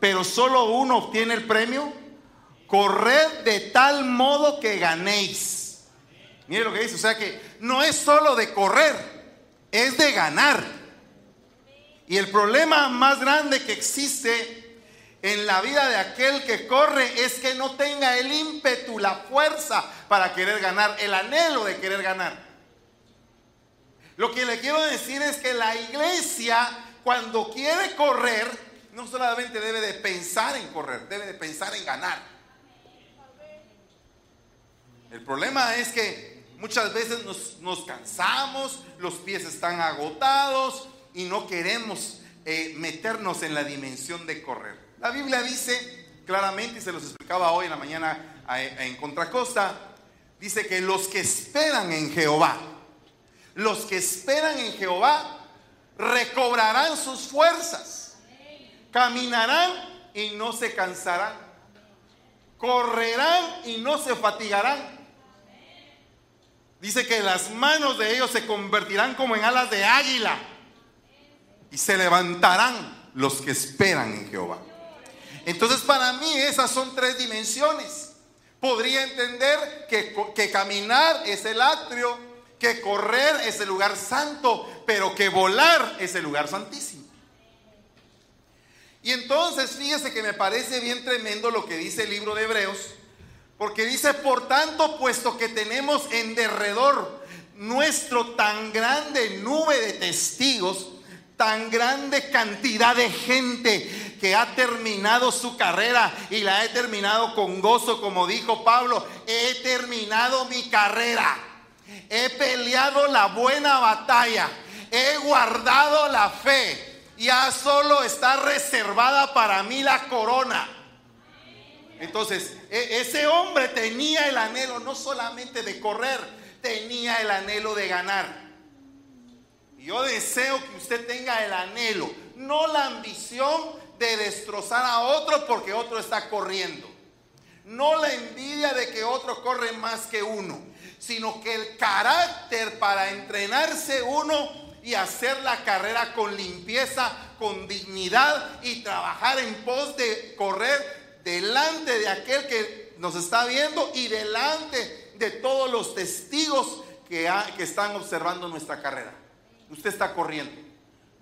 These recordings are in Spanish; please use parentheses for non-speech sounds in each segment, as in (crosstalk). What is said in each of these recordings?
pero solo uno obtiene el premio. Corred de tal modo que ganéis. Mire lo que dice, o sea que no es solo de correr, es de ganar. Y el problema más grande que existe en la vida de aquel que corre es que no tenga el ímpetu, la fuerza para querer ganar, el anhelo de querer ganar. Lo que le quiero decir es que la iglesia cuando quiere correr, no solamente debe de pensar en correr, debe de pensar en ganar. El problema es que muchas veces nos, cansamos, los pies están agotados y no queremos eh, meternos en la dimensión de correr. La Biblia dice claramente, y se los explicaba hoy en la mañana en Contracosta, dice que los que esperan en Jehová, los que esperan en Jehová recobrarán sus fuerzas, caminarán y no se cansarán, correrán y no se fatigarán. Dice que las manos de ellos se convertirán como en alas de águila y se levantarán los que esperan en Jehová. Entonces para mí esas son tres dimensiones. Podría entender que, que caminar es el atrio, que correr es el lugar santo, pero que volar es el lugar santísimo. Y entonces fíjese que me parece bien tremendo lo que dice el libro de Hebreos, porque dice, por tanto, puesto que tenemos en derredor nuestro tan grande nube de testigos, tan grande cantidad de gente que ha terminado su carrera y la he terminado con gozo, como dijo Pablo, he terminado mi carrera he peleado la buena batalla, he guardado la fe, ya solo está reservada para mí la corona. Entonces, e, ese hombre tenía el anhelo no solamente de correr, tenía el anhelo de ganar. Yo deseo que usted tenga el anhelo, no la ambición de destrozar a otro porque otro está corriendo. No la envidia de que otro corre más que uno sino que el carácter para entrenarse uno y hacer la carrera con limpieza, con dignidad y trabajar en pos de correr delante de aquel que nos está viendo y delante de todos los testigos que, están observando nuestra carrera. Usted está corriendo.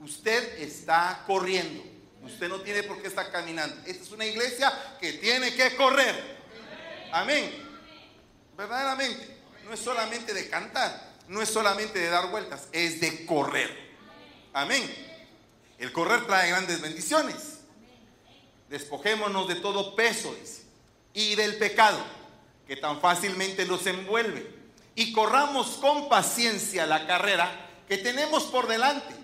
Usted está corriendo. Usted no tiene por qué estar caminando. Esta es una iglesia que tiene que correr. Amén. Verdaderamente no es solamente de cantar, no es solamente de dar vueltas, es de correr. Amén. El correr trae grandes bendiciones. Despojémonos de todo peso y del pecado que tan fácilmente nos envuelve. Y corramos con paciencia la carrera que tenemos por delante,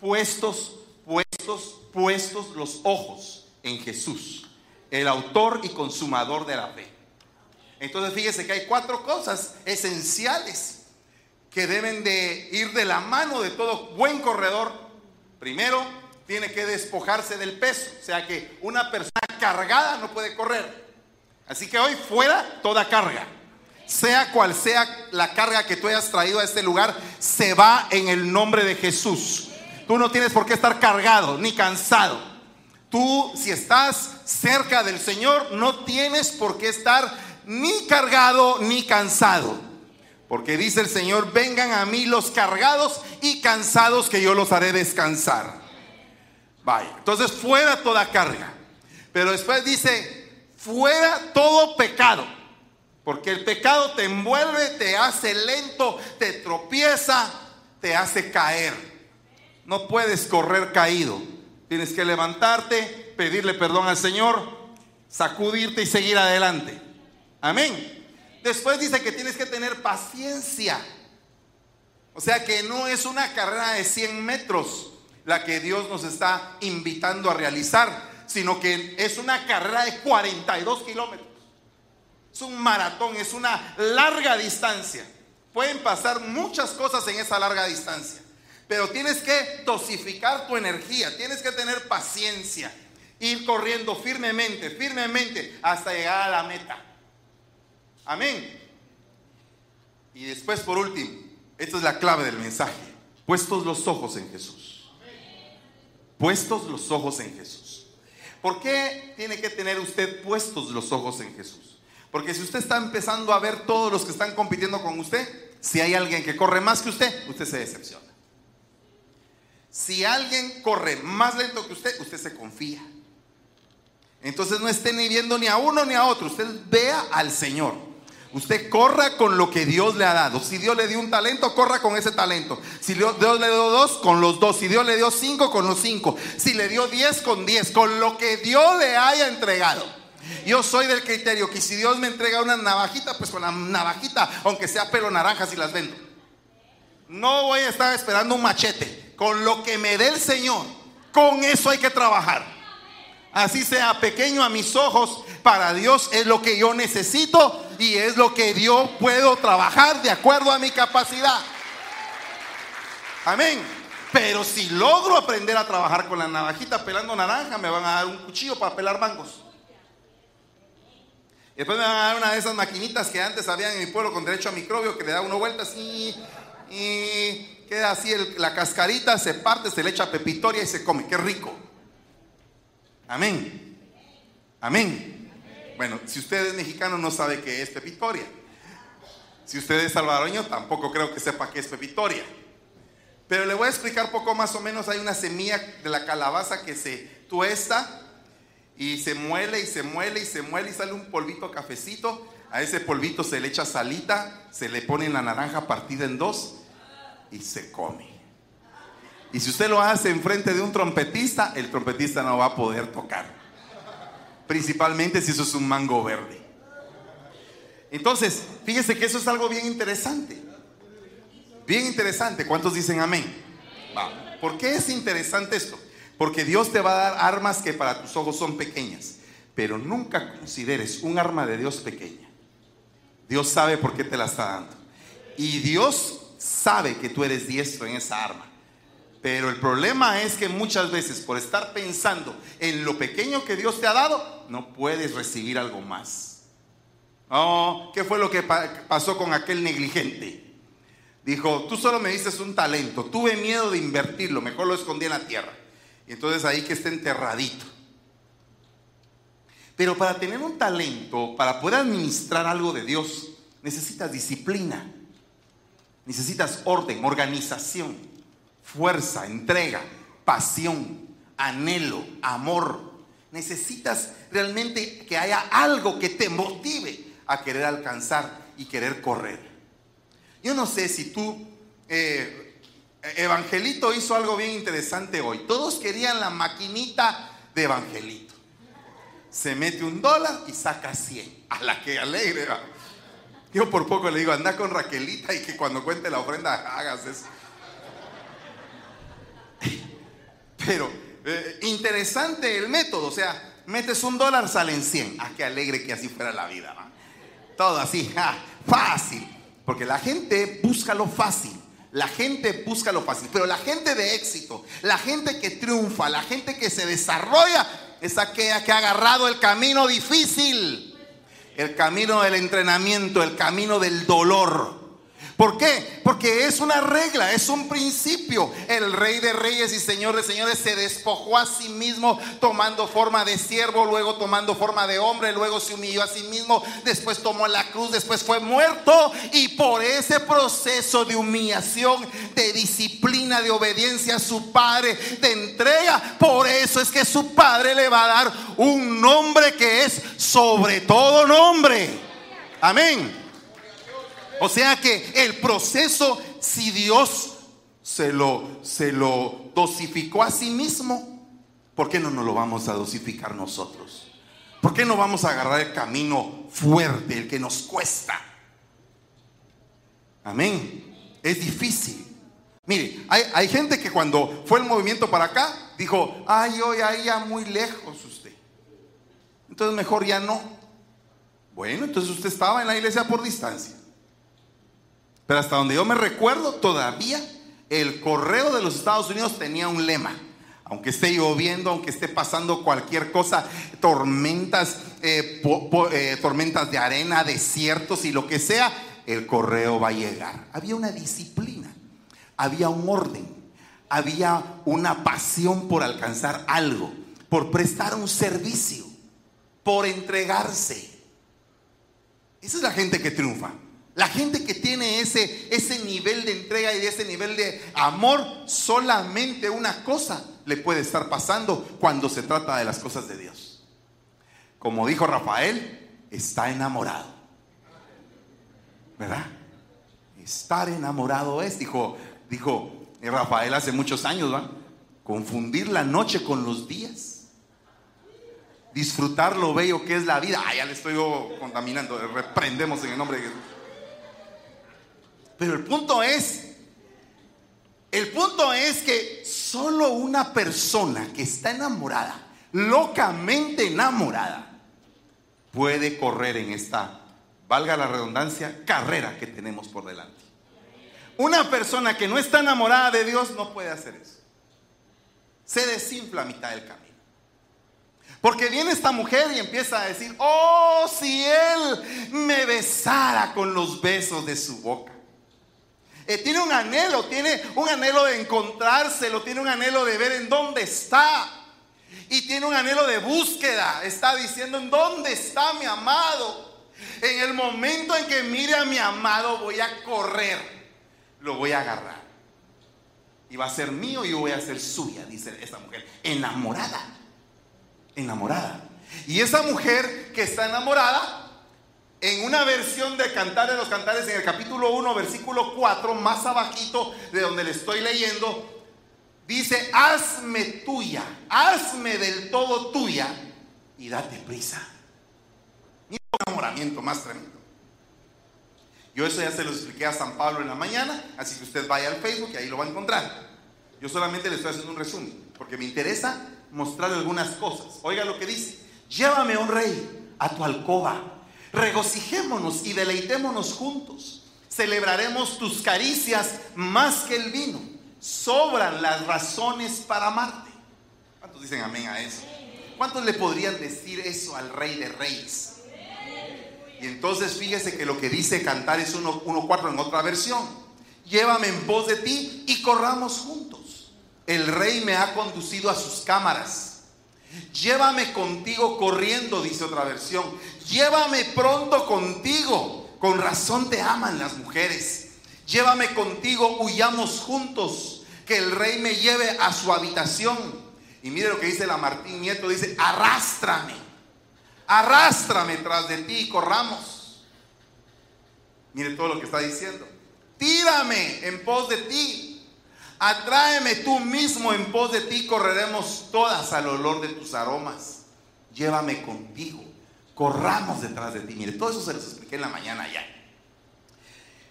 puestos, puestos, puestos los ojos en Jesús, el autor y consumador de la fe entonces fíjese que hay cuatro cosas esenciales que deben de ir de la mano de todo buen corredor. Primero, tiene que despojarse del peso, o sea que una persona cargada no puede correr. Así que hoy fuera toda carga. Sea cual sea la carga que tú hayas traído a este lugar, se va en el nombre de Jesús. Tú no tienes por qué estar cargado ni cansado. Tú, si estás cerca del Señor, no tienes por qué estar ni cargado ni cansado. Porque dice el Señor, vengan a mí los cargados y cansados que yo los haré descansar. Vaya, entonces fuera toda carga. Pero después dice, fuera todo pecado. Porque el pecado te envuelve, te hace lento, te tropieza, te hace caer. No puedes correr caído. Tienes que levantarte, pedirle perdón al Señor, sacudirte y seguir adelante. Amén. Después dice que tienes que tener paciencia. O sea que no es una carrera de 100 metros la que Dios nos está invitando a realizar, sino que es una carrera de 42 kilómetros. Es un maratón, es una larga distancia. Pueden pasar muchas cosas en esa larga distancia, pero tienes que dosificar tu energía, tienes que tener paciencia, ir corriendo firmemente, firmemente hasta llegar a la meta. Amén. Y después, por último, esta es la clave del mensaje. Puestos los ojos en Jesús. Puestos los ojos en Jesús. ¿por qué tiene que tener usted puestos los ojos en Jesús? Porque si usted está empezando a ver todos los que están compitiendo con usted, si hay alguien que corre más que usted, usted se decepciona. Si alguien corre más lento que usted, usted se confía. Entonces no esté ni viendo ni a uno ni a otro, usted vea al Señor. Usted corra con lo que Dios le ha dado. Si Dios le dio un talento, corra con ese talento. Si Dios le dio dos, con los dos. Si Dios le dio cinco, con los cinco. Si le dio diez, con diez. Con lo que Dios le haya entregado. Yo soy del criterio que si Dios me entrega una navajita, pues con la navajita, aunque sea pelo naranja, si las vendo. No voy a estar esperando un machete. Con lo que me dé el Señor, con eso hay que trabajar así sea pequeño a mis ojos, para Dios es lo que yo necesito y es lo que Dios puedo trabajar de acuerdo a mi capacidad. Amén. Pero si logro aprender a trabajar con la navajita pelando naranja, me van a dar un cuchillo para pelar mangos. Después me van a dar una de esas maquinitas que antes había en mi pueblo con derecho a microbio que le da una vuelta así y queda así la cascarita, se parte, se le echa pepitoria y se come. Qué rico. Amén. Amén. Bueno, si usted es mexicano no sabe qué es pepitoria. Si usted es salvadoreño tampoco creo que sepa qué es pepitoria. Pero le voy a explicar poco más o menos. Hay una semilla de la calabaza que se tuesta y se muele y se muele y se muele y sale un polvito cafecito. A ese polvito se le echa salita, se le pone la naranja partida en dos y se come. Y si usted lo hace enfrente de un trompetista, el trompetista no va a poder tocar. Principalmente si eso es un mango verde. Entonces, fíjese que eso es algo bien interesante. Bien interesante. ¿Cuántos dicen amén? ¿Por qué es interesante esto? Porque Dios te va a dar armas que para tus ojos son pequeñas. Pero nunca consideres un arma de Dios pequeña. Dios sabe por qué te la está dando. Y Dios sabe que tú eres diestro en esa arma. Pero el problema es que muchas veces por estar pensando en lo pequeño que Dios te ha dado, no puedes recibir algo más. Oh, ¿qué fue lo que pasó con aquel negligente? Dijo, tú solo me dices un talento, tuve miedo de invertirlo, mejor lo escondí en la tierra. Y entonces ahí que esté enterradito. Pero para tener un talento, para poder administrar algo de Dios, necesitas disciplina, necesitas orden, organización fuerza, entrega, pasión, anhelo, amor. Necesitas realmente que haya algo que te motive a querer alcanzar y querer correr. Yo no sé si tú, eh, Evangelito hizo algo bien interesante hoy. Todos querían la maquinita de Evangelito. Se mete un dólar y saca 100. A la que alegre. Yo por poco le digo, anda con Raquelita y que cuando cuente la ofrenda hagas eso. Pero eh, interesante el método, o sea, metes un dólar, salen 100. Ah, qué alegre que así fuera la vida. Todo así, (laughs) fácil. Porque la gente busca lo fácil. La gente busca lo fácil. Pero la gente de éxito, la gente que triunfa, la gente que se desarrolla, es aquella que ha agarrado el camino difícil. El camino del entrenamiento, el camino del dolor ¿Por qué? Porque es una regla, es un principio. El rey de reyes y señor de señores se despojó a sí mismo tomando forma de siervo, luego tomando forma de hombre, luego se humilló a sí mismo, después tomó la cruz, después fue muerto y por ese proceso de humillación, de disciplina, de obediencia a su padre, de entrega, por eso es que su padre le va a dar un nombre que es sobre todo nombre. Amén. O sea que el proceso, si Dios se lo, se lo dosificó a sí mismo, ¿por qué no nos lo vamos a dosificar nosotros? ¿Por qué no vamos a agarrar el camino fuerte, el que nos cuesta? Amén. Es difícil. Mire, hay, hay, gente que cuando fue el movimiento para acá, dijo, ay, hoy ahí ya muy lejos usted. Entonces mejor ya no. Bueno, entonces usted estaba en la iglesia por distancia. Pero hasta donde yo me recuerdo, todavía el correo de los Estados Unidos tenía un lema. Aunque esté lloviendo, aunque esté pasando cualquier cosa, tormentas, eh, eh, tormentas de arena, desiertos y lo que sea, el correo va a llegar. Había una disciplina, había un orden, había una pasión por alcanzar algo. por prestar un servicio, por entregarse. Esa es la gente que triunfa. La gente que tiene ese, ese nivel de entrega y ese nivel de amor, solamente una cosa le puede estar pasando cuando se trata de las cosas de Dios. Como dijo Rafael, está enamorado. ¿Verdad? Estar enamorado es, dijo, dijo Rafael hace muchos años, ¿va? Confundir la noche con los días. Disfrutar lo bello que es la vida. Ah, ya le estoy contaminando. Reprendemos en el nombre de Jesús. Pero el punto es, el punto es que solo una persona que está enamorada, locamente enamorada, puede correr en esta, valga la redundancia, carrera que tenemos por delante. Una persona que no está enamorada de Dios no puede hacer eso. Se desinfla a mitad del camino. Porque viene esta mujer y empieza a decir, oh, si él me besara con los besos de su boca. Eh, tiene un anhelo, tiene un anhelo de encontrárselo, tiene un anhelo de ver en dónde está. Y tiene un anhelo de búsqueda. Está diciendo, ¿en dónde está mi amado? En el momento en que mire a mi amado voy a correr, lo voy a agarrar. Y va a ser mío y yo voy a ser suya, dice esta mujer. Enamorada. Enamorada. Y esa mujer que está enamorada en una versión de Cantar de los Cantares, en el capítulo 1, versículo 4, más abajito de donde le estoy leyendo, dice, hazme tuya, hazme del todo tuya y date prisa. Mira un enamoramiento más tremendo. Yo eso ya se lo expliqué a San Pablo en la mañana, así que usted vaya al Facebook y ahí lo va a encontrar. Yo solamente le estoy haciendo un resumen, porque me interesa mostrarle algunas cosas. Oiga lo que dice, llévame, un rey, a tu alcoba regocijémonos y deleitémonos juntos. Celebraremos tus caricias más que el vino. Sobran las razones para amarte. ¿Cuántos dicen amén a eso? ¿Cuántos le podrían decir eso al rey de reyes? Y entonces fíjese que lo que dice cantar es 1.4 en otra versión. Llévame en pos de ti y corramos juntos. El rey me ha conducido a sus cámaras Llévame contigo corriendo, dice otra versión. Llévame pronto contigo. Con razón te aman las mujeres. Llévame contigo, huyamos juntos. Que el rey me lleve a su habitación. Y mire lo que dice la Martín Nieto. Dice, arrástrame. Arrástrame tras de ti y corramos. Mire todo lo que está diciendo. Tírame en pos de ti Atráeme tú mismo en pos de ti, correremos todas al olor de tus aromas. Llévame contigo, corramos detrás de ti. Mire, todo eso se los expliqué en la mañana ya.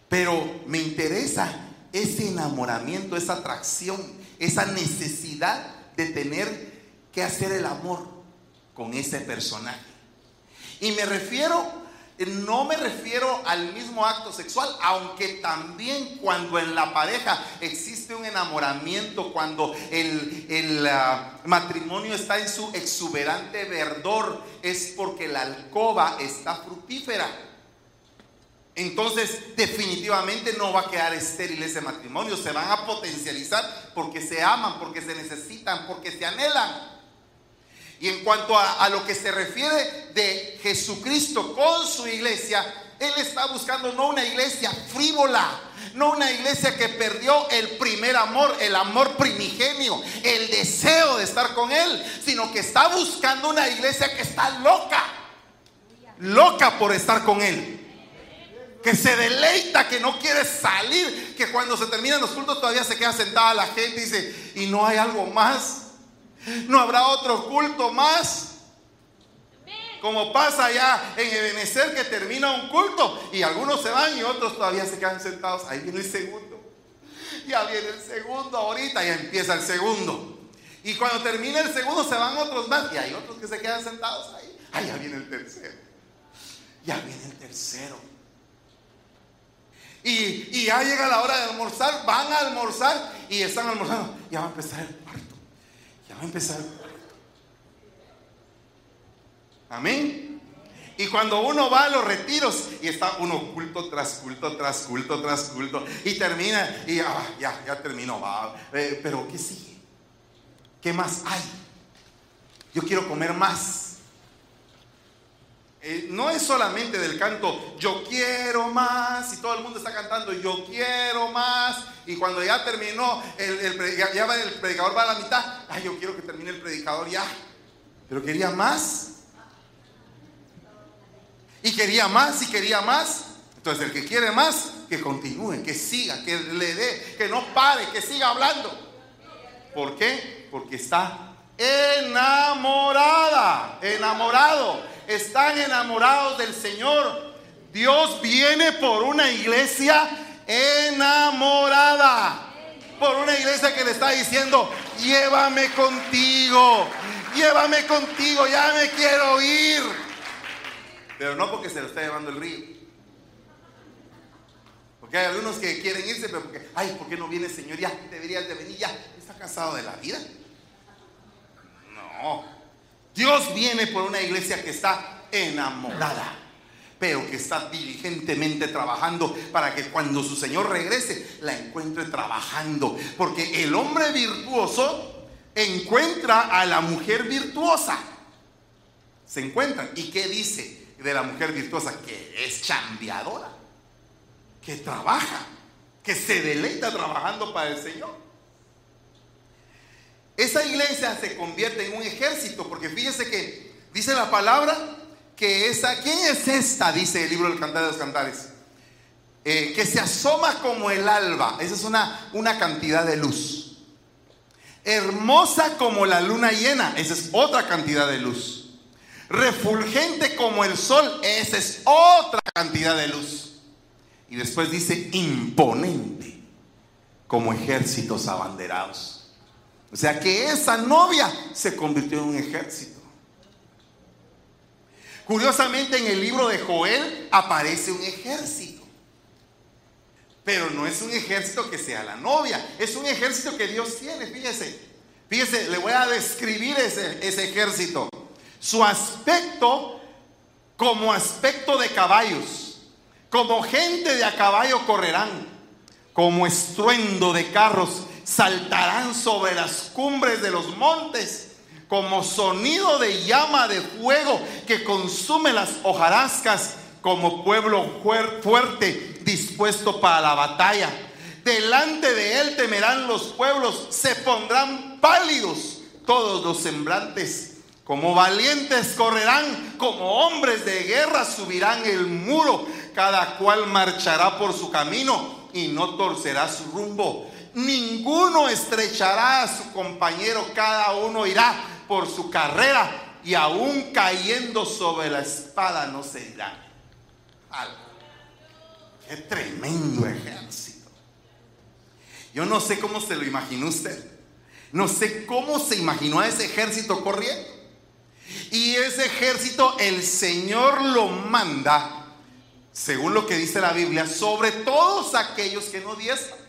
Pero me interesa ese enamoramiento, esa atracción, esa necesidad de tener que hacer el amor con ese personaje. Y me refiero no me refiero al mismo acto sexual, aunque también cuando en la pareja existe un enamoramiento, cuando el, ah, matrimonio está en su exuberante verdor, es porque la alcoba está fructífera. Entonces definitivamente no va a quedar estéril ese matrimonio, se van a potencializar porque se aman, porque se necesitan, porque se anhelan. Y en cuanto a, lo que se refiere de Jesucristo con su iglesia, Él está buscando no una iglesia frívola, no una iglesia que perdió el primer amor, el amor primigenio, el deseo de estar con Él, sino que está buscando una iglesia que está loca, loca por estar con Él. Que se deleita, que no quiere salir, que cuando se terminan los cultos todavía se queda sentada la gente y dice, y no hay algo más. No habrá otro culto más. Como pasa ya en Ebenezer que termina un culto y algunos se van y otros todavía se quedan sentados. Ahí viene el segundo. Ya viene el segundo ahorita, ya empieza el segundo. Y cuando termina el segundo se van otros más y hay otros que se quedan sentados ahí. Ahí ya viene el tercero. Ya viene el tercero. Y, y ya llega la hora de almorzar, van a almorzar y están almorzando. Ya va a empezar el cuarto. Ya va a empezar. Amén. Y cuando uno va a los retiros y está uno culto tras culto, tras culto, tras culto, y termina, y ah, ya, ya terminó, va. Eh, pero ¿qué sigue? ¿Qué más hay? yo quiero comer más. Eh, no es solamente del canto, yo quiero más, y todo el mundo está cantando, yo quiero más, y cuando ya terminó, el, ya va, el predicador va a la mitad, ay, yo quiero que termine el predicador ya, pero quería más, y quería más, y quería más, entonces el que quiere más, que continúe, que siga, que le dé, que no pare, que siga hablando. ¿Por qué? Porque está enamorada, enamorado están enamorados del Señor. Dios viene por una iglesia enamorada. Por una iglesia que le está diciendo, llévame contigo, llévame contigo, ya me quiero ir. Pero no porque se lo está llevando el río. Porque hay algunos que quieren irse, pero porque, ay, ¿por qué no viene Señor? Ya deberías de venir, ya. ¿Está cansado de la vida? No. Dios viene por una iglesia que está enamorada, pero que está diligentemente trabajando para que cuando su Señor regrese la encuentre trabajando. Porque el hombre virtuoso encuentra a la mujer virtuosa. Se encuentran. ¿Y qué dice de la mujer virtuosa? Que es chambeadora, que trabaja, que se deleita trabajando para el Señor. Esa iglesia se convierte en un ejército, porque fíjese que dice la palabra que esa, ¿quién es esta? Dice el libro del Cantar de los Cantares. Eh, que se asoma como el alba, esa es una, una cantidad de luz. Hermosa como la luna llena, esa es otra cantidad de luz. Refulgente como el sol, esa es otra cantidad de luz. Y después dice imponente como ejércitos abanderados. O sea que esa novia se convirtió en un ejército. Curiosamente en el libro de Joel aparece un ejército. Pero no es un ejército que sea la novia, es un ejército que Dios tiene, fíjese. Fíjese, le voy a describir ese, ese ejército. Su aspecto como aspecto de caballos, como gente de a caballo correrán, como estruendo de carros saltarán sobre las cumbres de los montes como sonido de llama de fuego que consume las hojarascas como pueblo fuerte dispuesto para la batalla. Delante de él temerán los pueblos, se pondrán pálidos todos los semblantes. Como valientes correrán, como hombres de guerra subirán el muro, cada cual marchará por su camino y no torcerá su rumbo ninguno estrechará a su compañero, cada uno irá por su carrera y aún cayendo sobre la espada no se irá. Qué tremendo ejército. Yo no sé cómo se lo imaginó usted. No sé cómo se imaginó a ese ejército corriendo. Y ese ejército el Señor lo manda, según lo que dice la Biblia, sobre todos aquellos que no diezman.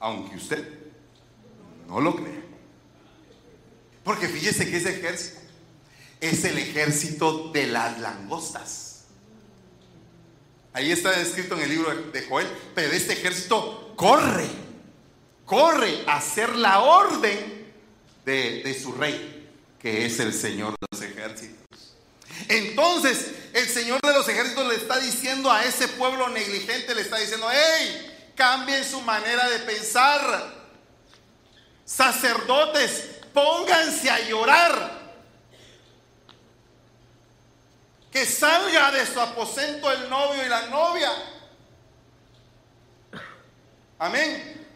Aunque usted no lo crea. Porque fíjese que ese ejército es el ejército de las langostas. Ahí está descrito en el libro de Joel, pero este ejército corre, corre a hacer la orden de, de su rey, que es el Señor de los ejércitos. Entonces, el Señor de los ejércitos le está diciendo a ese pueblo negligente, le está diciendo, hey, cambien su manera de pensar. Sacerdotes, pónganse a llorar. Que salga de su aposento el novio y la novia. Amén.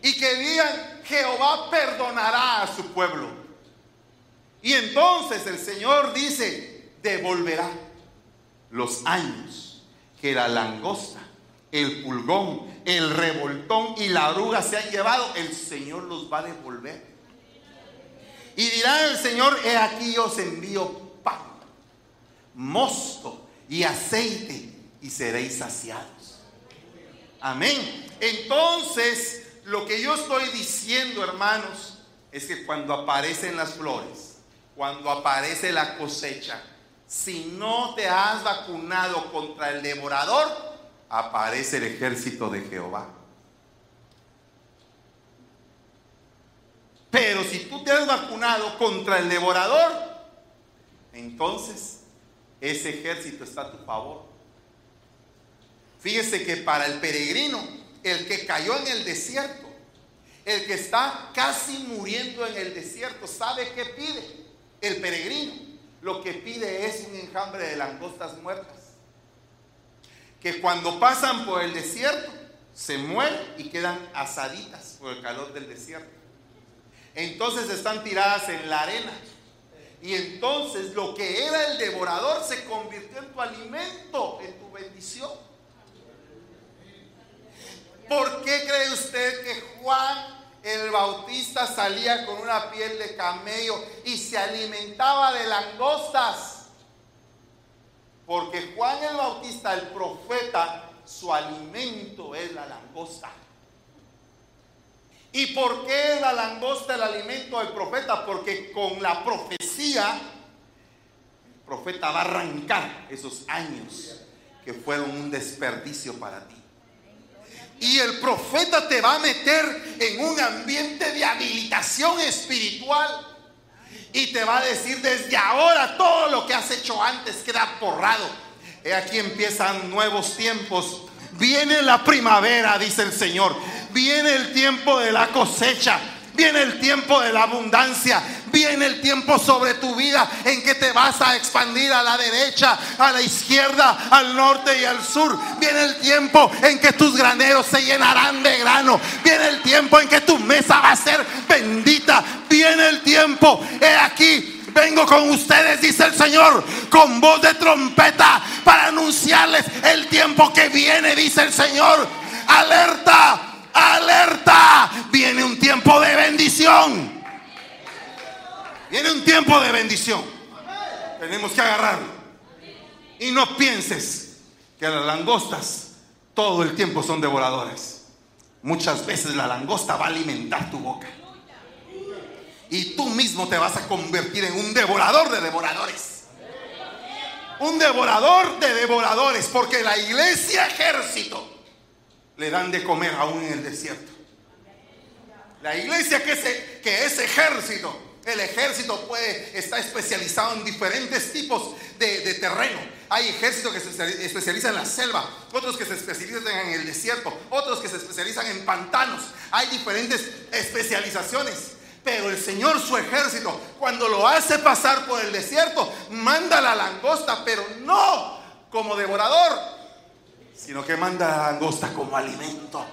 Y que digan, Jehová perdonará a su pueblo. Y entonces el Señor dice, devolverá los años que la langosta, el pulgón, el revoltón y la oruga se han llevado, el Señor los va a devolver. Y dirá el Señor, he aquí yo os envío pan, mosto y aceite y seréis saciados. Amén. Entonces, lo que yo estoy diciendo, hermanos, es que cuando aparecen las flores, cuando aparece la cosecha, si no te has vacunado contra el devorador, aparece el ejército de Jehová. Pero si tú te has vacunado contra el devorador, entonces ese ejército está a tu favor. Fíjese que para el peregrino, el que cayó en el desierto, el que está casi muriendo en el desierto, ¿sabe qué pide? El peregrino lo que pide es un enjambre de langostas muertas. Que cuando pasan por el desierto, se mueren y quedan asaditas por el calor del desierto. Entonces están tiradas en la arena. Y entonces lo que era el devorador se convirtió en tu alimento, en tu bendición. ¿Por qué cree usted que Juan el Bautista salía con una piel de camello y se alimentaba de langostas? Porque Juan el Bautista, el profeta, su alimento es la langosta. ¿Y por qué es la langosta el alimento del profeta? Porque con la profecía, el profeta va a arrancar esos años que fueron un desperdicio para ti. Y el profeta te va a meter en un ambiente de habilitación espiritual. Y te va a decir desde ahora todo lo que has hecho antes queda borrado. He aquí empiezan nuevos tiempos. Viene la primavera, dice el Señor. Viene el tiempo de la cosecha. Viene el tiempo de la abundancia. Viene el tiempo sobre tu vida en que te vas a expandir a la derecha, a la izquierda, al norte y al sur. Viene el tiempo en que tus graneros se llenarán de grano. Viene el tiempo en que tu mesa va a ser bendita. Viene el tiempo. He aquí vengo con ustedes, dice el Señor, con voz de trompeta para anunciarles el tiempo que viene, dice el Señor. Alerta, alerta, viene un tiempo de bendición. Viene un tiempo de bendición. Tenemos que agarrarlo. Y no pienses que las langostas todo el tiempo son devoradoras. Muchas veces la langosta va a alimentar tu boca. Y tú mismo te vas a convertir en un devorador de devoradores. Un devorador de devoradores. Porque la iglesia ejército le dan de comer aún en el desierto. La iglesia que es, que es ejército. El ejército puede, está especializado en diferentes tipos de, de terreno. Hay ejércitos que se especializan en la selva, otros que se especializan en el desierto, otros que se especializan en pantanos. Hay diferentes especializaciones. Pero el Señor, su ejército, cuando lo hace pasar por el desierto, manda la langosta, pero no como devorador, sino que manda la langosta como alimento.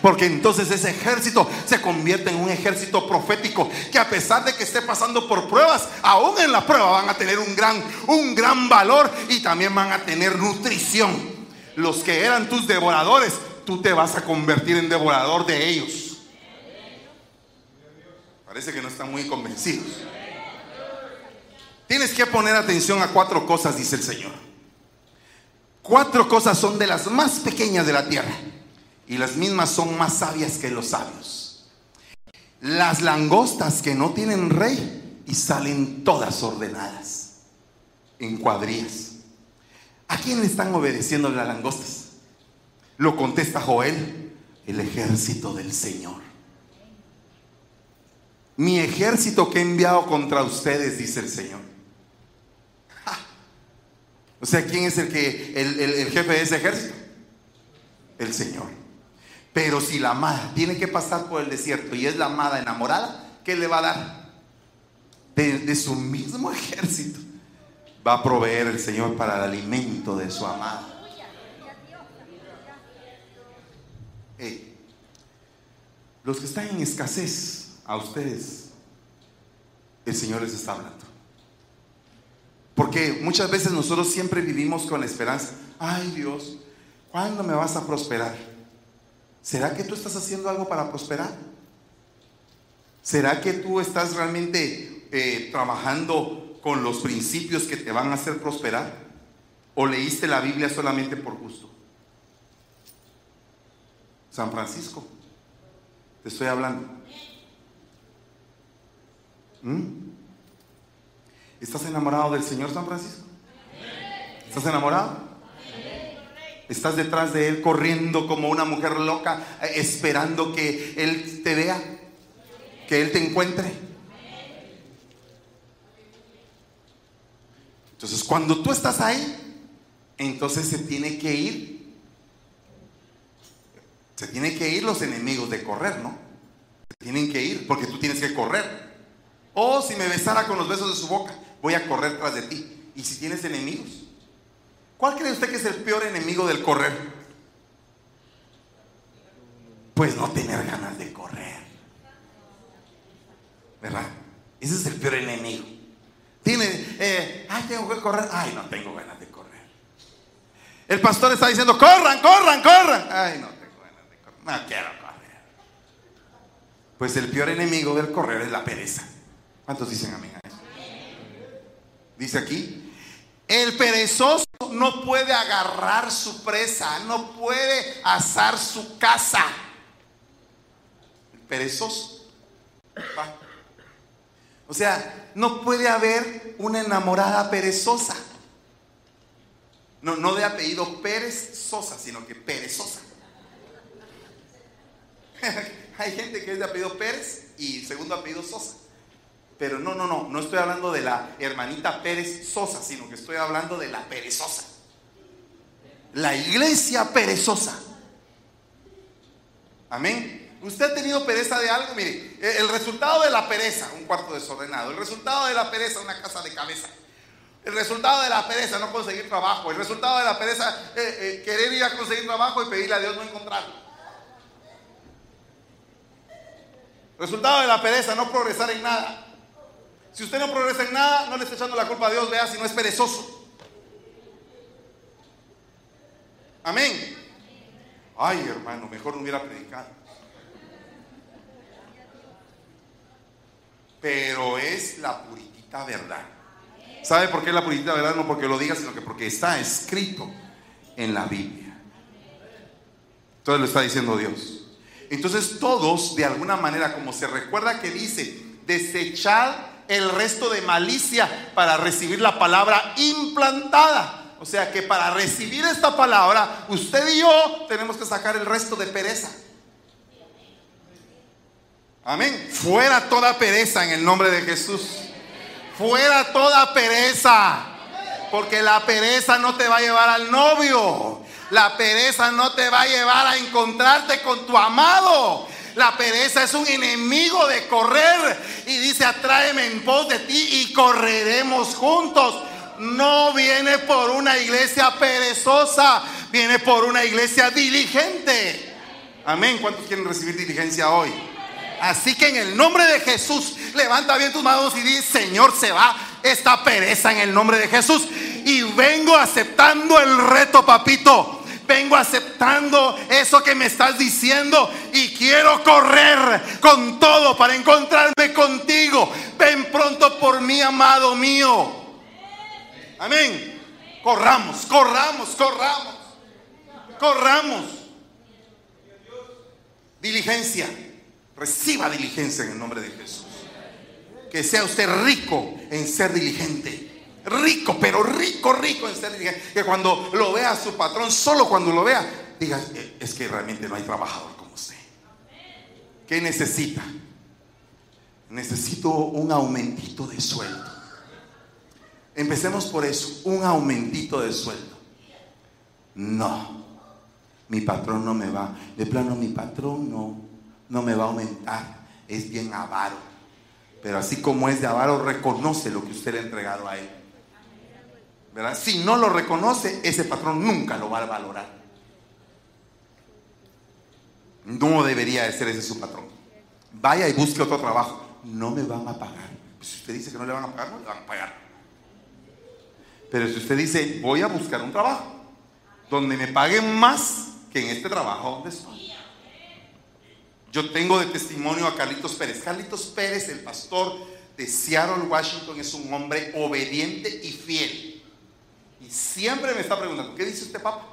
Porque entonces ese ejército se convierte en un ejército profético que a pesar de que esté pasando por pruebas, aún en la prueba van a tener un gran, un gran valor y también van a tener nutrición. Los que eran tus devoradores, tú te vas a convertir en devorador de ellos. Parece que no están muy convencidos. Tienes que poner atención a cuatro cosas, dice el Señor. Cuatro cosas son de las más pequeñas de la tierra y las mismas son más sabias que los sabios. Las langostas que no tienen rey y salen todas ordenadas en cuadrillas. ¿A quién le están obedeciendo las langostas? Lo contesta Joel, el ejército del Señor. Mi ejército que he enviado contra ustedes, dice el Señor. O sea, ¿quién es el que el, jefe de ese ejército? El Señor. Pero si la amada tiene que pasar por el desierto y es la amada enamorada, ¿qué le va a dar? De, su mismo (laughs) ejército va a proveer el Señor para el alimento de su amada. Hey, los que están en escasez, a ustedes, el Señor les está hablando. Porque muchas veces nosotros siempre vivimos con la esperanza, ay Dios, ¿cuándo me vas a prosperar? ¿Será que tú estás haciendo algo para prosperar? ¿Será que tú estás realmente eh, trabajando con los principios que te van a hacer prosperar? ¿O leíste la Biblia solamente por gusto? San Francisco, te estoy hablando. ¿Mm? ¿Estás enamorado del Señor San Francisco? ¿Estás enamorado? ¿Estás detrás de Él corriendo como una mujer loca, esperando que Él te vea? Que Él te encuentre. Entonces, cuando tú estás ahí, entonces se tiene que ir. Se tienen que ir los enemigos de correr, ¿no? Se tienen que ir porque tú tienes que correr. O si me besara con los besos de su boca, voy a correr tras de ti. ¿Y si tienes enemigos? ¿Cuál cree usted que es el peor enemigo del correr? Pues no tener ganas de correr. ¿Verdad? Ese es el peor enemigo. Tiene, eh, ay, tengo que correr. Ay, no tengo ganas de correr. El pastor está diciendo, corran, corran, corran. Ay, no tengo ganas de correr. No quiero correr. Pues el peor enemigo del correr es la pereza. ¿Cuántos dicen amén a eso? Dice aquí, el perezoso no puede agarrar su presa, no puede asar su casa. Perezoso. O sea, no puede haber una enamorada perezosa. No, no de apellido Pérez Sosa, sino que perezosa. (laughs) Hay gente que es de apellido Pérez y segundo apellido Sosa. Pero no, no, no, no estoy hablando de la hermanita Pérez Sosa, sino que estoy hablando de la perezosa. La iglesia perezosa. Amén. ¿Usted ha tenido pereza de algo? Mire, el resultado de la pereza, un cuarto desordenado. El resultado de la pereza, una casa de cabeza. El resultado de la pereza, no conseguir trabajo. El resultado de la pereza, eh, eh, querer ir a conseguir trabajo y pedirle a Dios no encontrarlo. Resultado de la pereza, no progresar en nada. Si usted no progresa en nada, no le está echando la culpa a Dios, vea si no es perezoso. Amén. Ay, hermano, mejor no hubiera predicado. Pero es la puritita verdad. ¿Sabe por qué es la puritita verdad? No porque lo diga, sino que porque está escrito en la Biblia. Entonces lo está diciendo Dios. Entonces todos, de alguna manera, como se recuerda que dice, desechad el resto de malicia para recibir la palabra implantada. O sea que para recibir esta palabra, usted y yo tenemos que sacar el resto de pereza. Amén. Fuera toda pereza en el nombre de Jesús. Fuera toda pereza. Porque la pereza no te va a llevar al novio. La pereza no te va a llevar a encontrarte con tu amado. La pereza es un enemigo de correr. Y dice, atráeme en pos de ti y correremos juntos. No viene por una iglesia perezosa, viene por una iglesia diligente. Amén. ¿Cuántos quieren recibir diligencia hoy? Así que en el nombre de Jesús, levanta bien tus manos y dice, Señor, se va esta pereza en el nombre de Jesús. Y vengo aceptando el reto, papito vengo aceptando eso que me estás diciendo y quiero correr con todo para encontrarme contigo. Ven pronto por mí, amado mío. Amén. Corramos, corramos, corramos. Corramos. Diligencia. Reciba diligencia en el nombre de Jesús. Que sea usted rico en ser diligente rico, pero rico, rico en ser Que cuando lo vea su patrón, solo cuando lo vea, diga, eh, es que realmente no hay trabajador como usted. ¿Qué necesita? Necesito un aumentito de sueldo. Empecemos por eso, un aumentito de sueldo. No, mi patrón no me va, de plano mi patrón no, no me va a aumentar, es bien avaro. Pero así como es de avaro, reconoce lo que usted le ha entregado a él. Si no lo reconoce, ese patrón nunca lo va a valorar. No debería de ser ese su patrón. Vaya y busque otro trabajo. No me van a pagar. Pues si usted dice que no le van a pagar, no le van a pagar. Pero si usted dice, voy a buscar un trabajo donde me paguen más que en este trabajo donde estoy. Yo tengo de testimonio a Carlitos Pérez. Carlitos Pérez, el pastor de Seattle, Washington, es un hombre obediente y fiel. Y siempre me está preguntando, ¿qué dice usted, papá?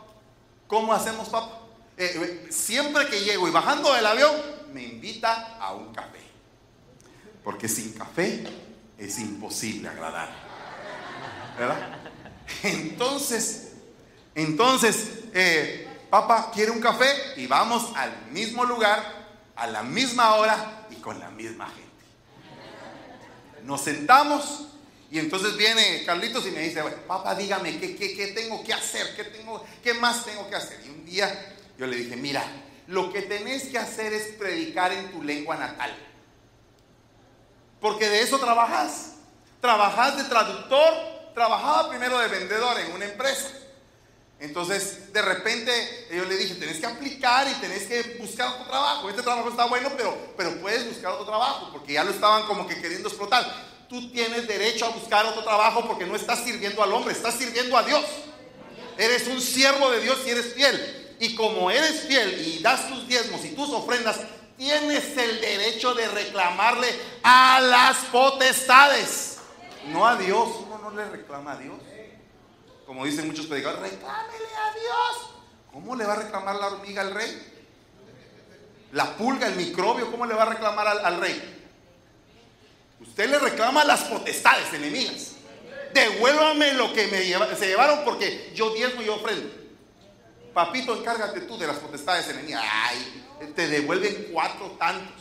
¿Cómo hacemos, papá? Eh, eh, siempre que llego y bajando del avión, me invita a un café. Porque sin café es imposible agradar. ¿Verdad? Entonces, entonces, eh, papá quiere un café y vamos al mismo lugar, a la misma hora y con la misma gente. Nos sentamos y entonces viene Carlitos y me dice, papá, dígame, ¿qué, qué, qué tengo que hacer? ¿Qué, tengo, ¿Qué más tengo que hacer? Y un día yo le dije, mira, lo que tenés que hacer es predicar en tu lengua natal. Porque de eso trabajas. Trabajas de traductor, trabajaba primero de vendedor en una empresa. Entonces, de repente, yo le dije, tenés que aplicar y tenés que buscar otro trabajo. Este trabajo está bueno, pero, pero puedes buscar otro trabajo, porque ya lo estaban como que queriendo explotar. Tú tienes derecho a buscar otro trabajo porque no estás sirviendo al hombre, estás sirviendo a Dios. Eres un siervo de Dios y eres fiel. Y como eres fiel y das tus diezmos y tus ofrendas, tienes el derecho de reclamarle a las potestades, no a Dios. Uno no le reclama a Dios. Como dicen muchos predicadores, reclámele a Dios. ¿Cómo le va a reclamar la hormiga al rey? La pulga, el microbio, ¿cómo le va a reclamar al, rey? Usted le reclama las potestades enemigas. Devuélvame lo que me se llevaron porque yo diezmo y ofrendo. Papito, encárgate tú de las potestades enemigas. Ay, te devuelven cuatro tantos.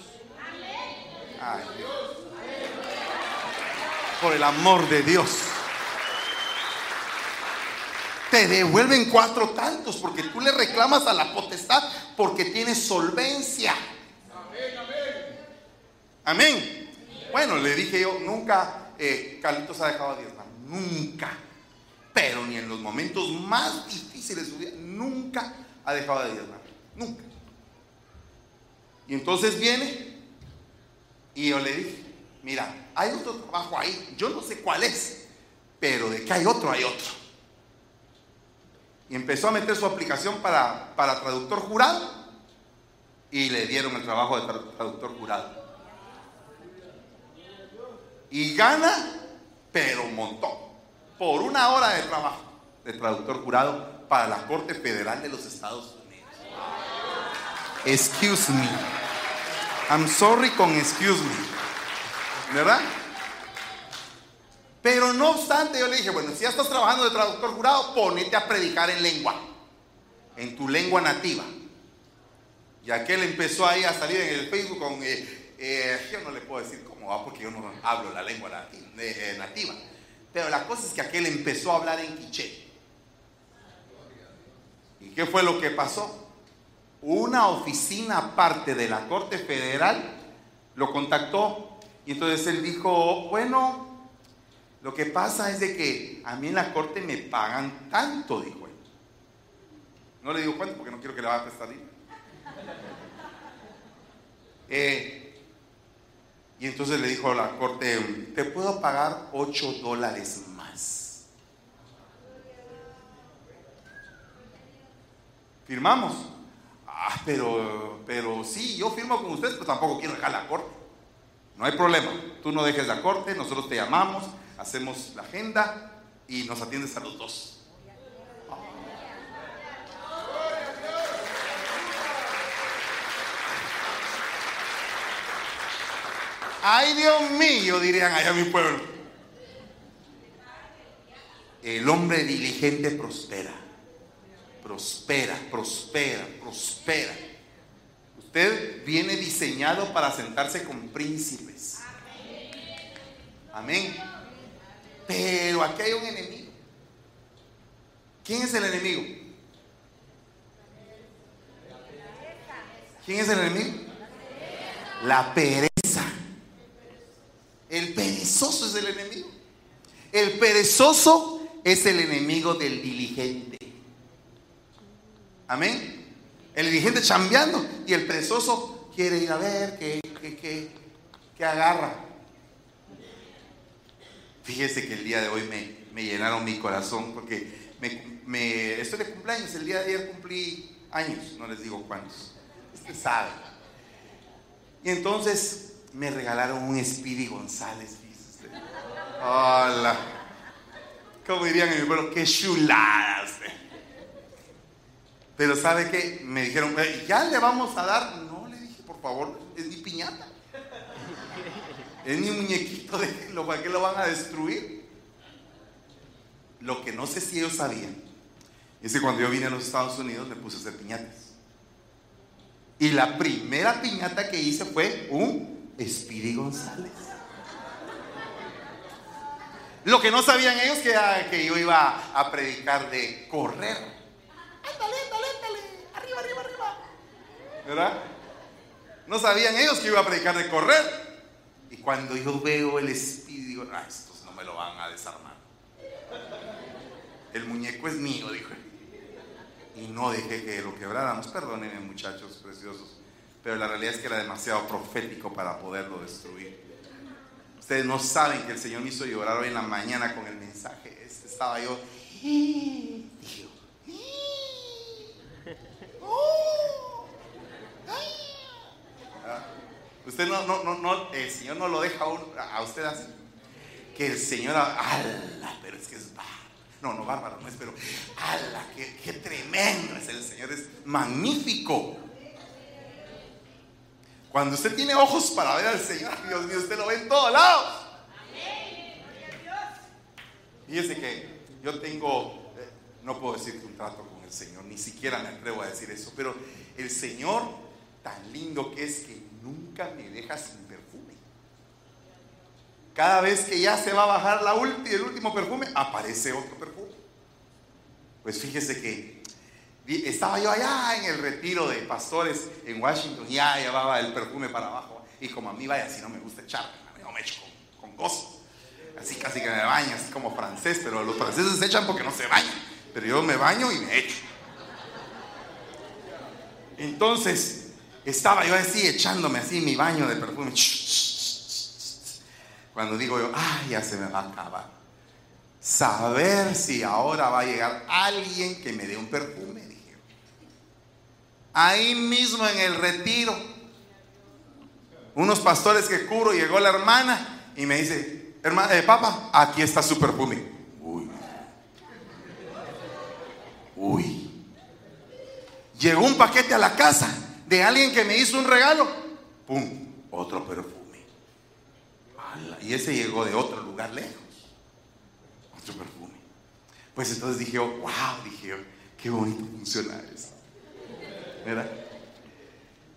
Por el amor de Dios te devuelven cuatro tantos porque tú le reclamas a la potestad porque tienes solvencia. Amén. Bueno, le dije yo, nunca eh, Carlitos ha dejado a Dios, nunca. Pero ni en los momentos más difíciles de su vida, nunca ha dejado de Dios, nunca. Y entonces viene y yo le dije, mira, hay otro trabajo ahí, yo no sé cuál es, pero de que hay otro, hay otro y empezó a meter su aplicación para, para traductor jurado y le dieron el trabajo de traductor jurado. Y gana, pero un montón, por una hora de trabajo de traductor jurado para la Corte Federal de los Estados Unidos. Excuse me. I'm sorry con excuse me. ¿Verdad? Pero no obstante, yo le dije, bueno, si ya estás trabajando de traductor jurado, ponete a predicar en lengua, en tu lengua nativa. Y aquel empezó ahí a salir en el Facebook con, eh, eh, yo no le puedo decir cómo va porque yo no hablo la lengua eh, nativa. Pero la cosa es que aquel empezó a hablar en quiché. ¿Y qué fue lo que pasó? Una oficina aparte de la Corte Federal lo contactó y entonces él dijo, bueno, lo que pasa es de que a mí en la corte me pagan tanto, dijo él. No le digo cuánto porque no quiero que le vaya a prestar dinero. Eh, y entonces le dijo a la corte, te puedo pagar 8 dólares más. ¿Firmamos? Ah, pero, pero sí, yo firmo con ustedes, pero tampoco quiero dejar la corte. No hay problema. Tú no dejes la corte, nosotros te llamamos, hacemos la agenda y nos atiendes a los dos. Ay, Dios mío, dirían allá mi pueblo. El hombre diligente prospera. Prospera, prospera, prospera. Usted viene diseñado para sentarse con príncipes. Amén. Pero aquí hay un enemigo. ¿Quién es el enemigo? ¿Quién es el enemigo? La pereza. Perezoso es el enemigo. El perezoso es el enemigo del diligente. Amén. El diligente chambeando y el perezoso quiere ir a ver qué, qué, qué agarra. Fíjese que el día de hoy me, llenaron mi corazón porque me, estoy de cumpleaños. El día de ayer cumplí años, no les digo cuántos. Usted sabe. Y entonces me regalaron un Speedy González. Hola. Como dirían en mi pueblo, qué chuladas. Pero ¿sabe qué? Me dijeron, ¿ya le vamos a dar? No, le dije, por favor, es mi piñata. Es mi muñequito (laughs) de lo para lo van a destruir. Lo que no sé si ellos sabían es que cuando yo vine a los Estados Unidos me puse a hacer piñatas. Y la primera piñata que hice fue un Speedy González. Lo que no sabían ellos que, que yo iba a predicar de correr. Ándale, ándale, ándale. Arriba, arriba, arriba. ¿Verdad? No sabían ellos que iba a predicar de correr. Y cuando yo veo el Speedy, digo, ah, estos no me lo van a desarmar. El muñeco es mío, dijo Y no dejé que lo quebráramos. Perdónenme, muchachos preciosos. Pero la realidad es que era demasiado profético para poderlo destruir. Ustedes no saben que el Señor me hizo llorar hoy en la mañana con el mensaje. Este estaba yo. Usted no, no, no, no, el Señor no lo deja a, usted así. Que el Señor, ala, pero es que es bárbaro. No, no, bárbaro no es, pero ala, qué, qué tremendo es el Señor, es magnífico. Cuando usted tiene ojos para ver al Señor, Dios mío, usted lo ve en todos lados. Fíjese que yo tengo, eh, no puedo decir un trato con el Señor, ni siquiera me atrevo a decir eso, pero el Señor, tan lindo que es que nunca me deja sin perfume. Cada vez que ya se va a bajar la el último perfume, aparece otro perfume. Pues fíjese que estaba yo allá en el retiro de pastores en Washington, y ya llevaba el perfume para abajo. Y como a mí, vaya, si no me gusta echarme, no me echo con, gozo. Así casi que me baño, así como francés, pero los franceses se echan porque no se bañan. Pero yo me baño y me echo. Entonces, estaba yo así echándome así mi baño de perfume. Cuando digo yo, ay, ya se me va a acabar. Saber si ahora va a llegar alguien que me dé un perfume ahí mismo en el retiro. Unos pastores que curo, llegó la hermana y me dice, hermana, eh, papá, aquí está su perfume. Uy. Uy. Llegó un paquete a la casa de alguien que me hizo un regalo. ¡Pum! Otro perfume. Y ese llegó de otro lugar lejos. Otro perfume. Pues entonces dije, wow, dije, qué bonito funciona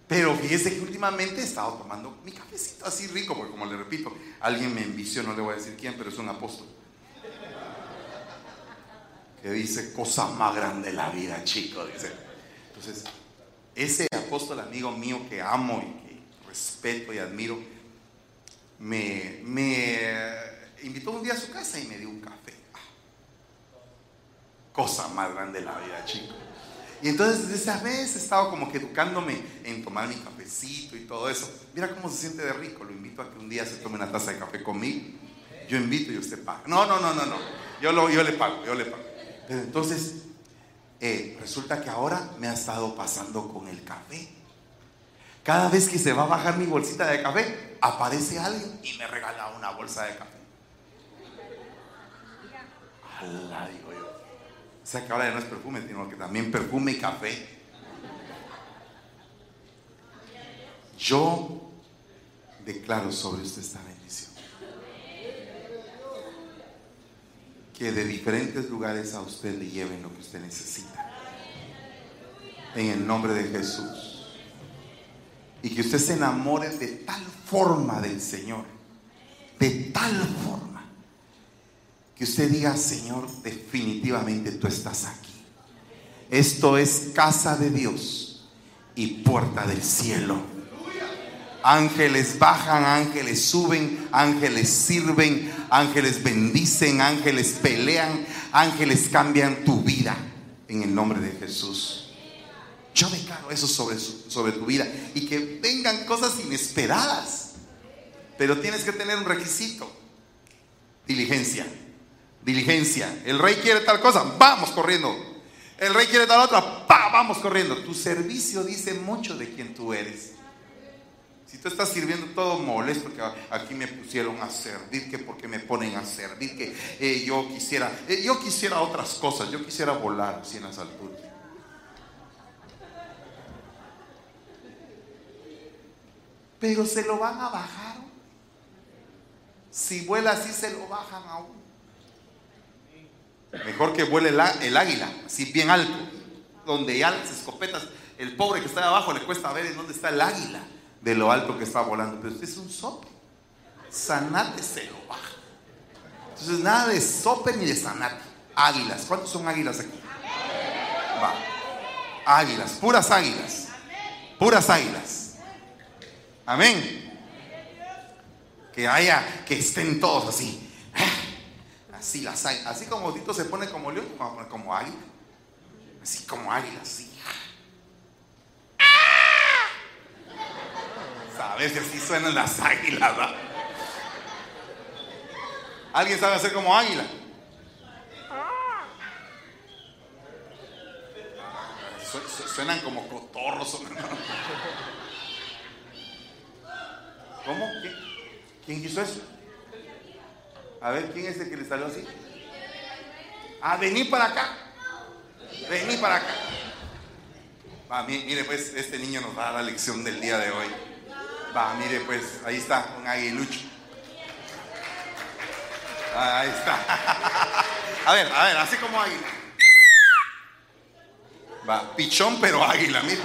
Pero fíjese que últimamente he estado tomando mi cafecito así rico, porque como le repito, alguien me envició, no le voy a decir quién, pero es un apóstol. Que dice, cosa más grande la vida, chico, dice. Entonces, ese apóstol amigo mío que amo y que respeto y admiro, me, invitó un día a su casa y me dio un café. Cosa más grande la vida, chico. Y entonces desde esa vez he estado como que educándome en tomar mi cafecito y todo eso. Mira cómo se siente de rico. Lo invito a que un día se tome una taza de café conmigo. Yo invito y usted paga. No, no, no, no, no. Yo, lo, yo le pago, yo le pago. Pero entonces eh, resulta que ahora me ha estado pasando con el café. Cada vez que se va a bajar mi bolsita de café, aparece alguien y me regala una bolsa de café. Allah, digo yo. O sea que ahora ya no es perfume, sino que también perfume y café. Yo declaro sobre usted esta bendición. Que de diferentes lugares a usted le lleven lo que usted necesita. En el nombre de Jesús. Y que usted se enamore de tal forma del Señor. De tal forma que usted diga, Señor, definitivamente tú estás aquí. Esto es casa de Dios y puerta del cielo. Ángeles bajan, ángeles suben, ángeles sirven, ángeles bendicen, ángeles pelean, ángeles cambian tu vida en el nombre de Jesús. Yo declaro eso sobre, sobre tu vida y que vengan cosas inesperadas. Pero tienes que tener un requisito, diligencia. Diligencia. El rey quiere tal cosa, vamos corriendo. El rey quiere tal otra, vamos corriendo. Tu servicio dice mucho de quién tú eres. Si tú estás sirviendo todo molesto, que aquí me pusieron a servir, que porque me ponen a servir, que eh, yo quisiera, eh, yo quisiera otras cosas, yo quisiera volar así en las alturas. Pero se lo van a bajar. Si vuela así, se lo bajan aún. Mejor que vuele el, águila, así bien alto, donde ya las escopetas, el pobre que está abajo le cuesta ver en dónde está el águila. de lo alto que está volando, pero usted es un sope. Sanate se lo baja. Entonces, nada de sope ni de sanate. Águilas. ¿Cuántos son águilas aquí? Águilas, puras águilas. Puras águilas. Amén. Que haya, que estén todos así. Las Así como Tito se pone como león, como águila. Así como águila, así. Sabes si así suenan las águilas, ¿Alguien sabe hacer como águila? Suenan como cotorros. ¿Cómo? ¿Quién hizo eso? A ver, ¿quién es el que le salió así? Ah, vení para acá. Vení para acá. Va, mire, pues, este niño nos va a dar la lección del día de hoy. Va, mire, pues, ahí está, un aguilucho. Ahí está. (laughs) A ver, a ver, así como águila. Va, pichón, pero águila, mire.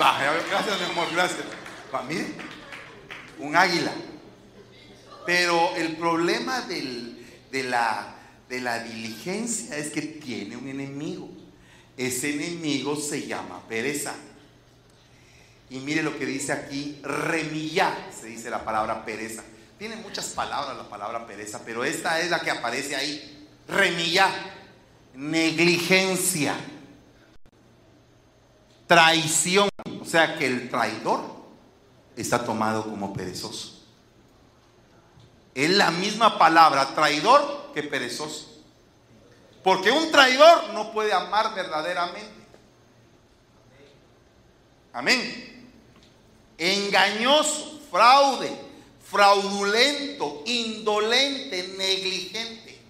Va, gracias, mi amor, gracias. Va, mire, un águila. Pero el problema de, la, de la diligencia es que tiene un enemigo. Ese enemigo se llama pereza. Y mire lo que dice aquí, remilla, se dice la palabra pereza. Tiene muchas palabras la palabra pereza, pero esta es la que aparece ahí. Remilla, negligencia, traición. O sea que el traidor está tomado como perezoso. Es la misma palabra traidor que perezoso. Porque un traidor no puede amar verdaderamente. Amén. Engañoso, fraude, fraudulento, indolente, negligente.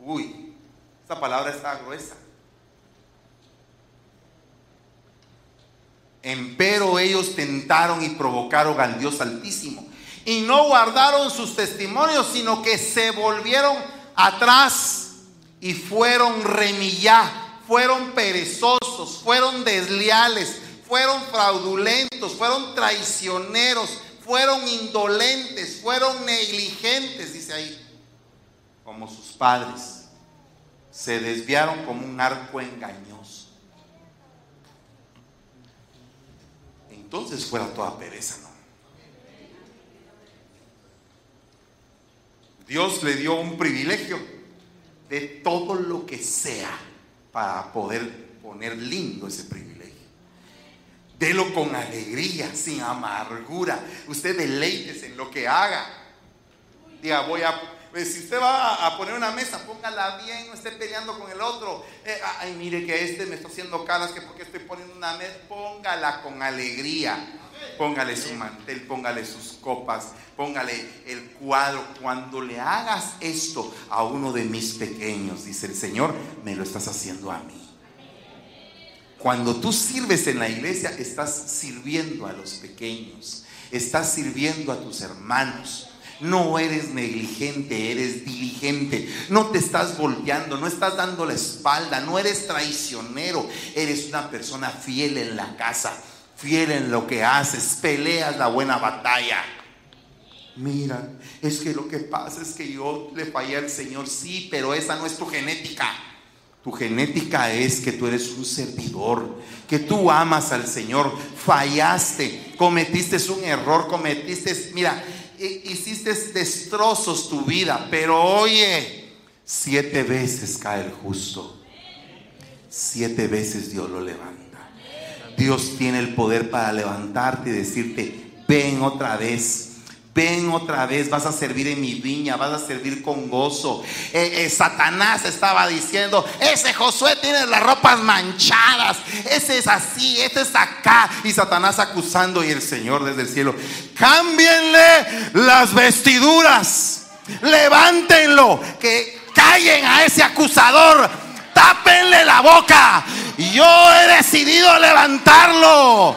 Uy, esta palabra está gruesa. Empero ellos tentaron y provocaron al Dios Altísimo y no guardaron sus testimonios, sino que se volvieron atrás y fueron remillá, fueron perezosos, fueron desleales, fueron fraudulentos, fueron traicioneros, fueron indolentes, fueron negligentes, dice ahí, como sus padres. Se desviaron como un arco engañoso. Entonces fuera toda pereza, ¿no? Dios le dio un privilegio de todo lo que sea para poder poner lindo ese privilegio. Delo con alegría, sin amargura. Usted deleites en lo que haga. Diga, voy a pues, si usted va a poner una mesa, póngala bien, no esté peleando con el otro. Eh, ay, mire que este me está haciendo caras, que porque estoy poniendo una mesa, póngala con alegría. Póngale su mantel, póngale sus copas, póngale el cuadro. Cuando le hagas esto a uno de mis pequeños, dice el Señor, me lo estás haciendo a mí. Cuando tú sirves en la iglesia, estás sirviendo a los pequeños, estás sirviendo a tus hermanos. No eres negligente, eres diligente. No te estás volteando, no estás dando la espalda, no eres traicionero. Eres una persona fiel en la casa, fiel en lo que haces, peleas la buena batalla. Mira, es que lo que pasa es que yo le fallé al Señor, sí, pero esa no es tu genética. Tu genética es que tú eres un servidor, que tú amas al Señor, fallaste, cometiste un error, cometiste, mira, hiciste destrozos tu vida, pero oye, siete veces cae el justo, siete veces Dios lo levanta. Dios tiene el poder para levantarte y decirte, ven otra vez ven otra vez, vas a servir en mi viña, vas a servir con gozo. Eh, eh, Satanás estaba diciendo, ese Josué tiene las ropas manchadas, ese es así, este es acá. Y Satanás acusando y el Señor desde el cielo, cámbienle las vestiduras, levántenlo, que callen a ese acusador, tápenle la boca. Yo he decidido levantarlo.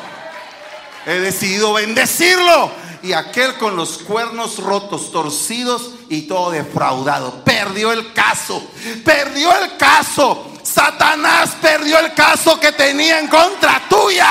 He decidido bendecirlo y aquel con los cuernos rotos, torcidos y todo defraudado. Perdió el caso, perdió el caso. Satanás perdió el caso que tenía en contra tuya.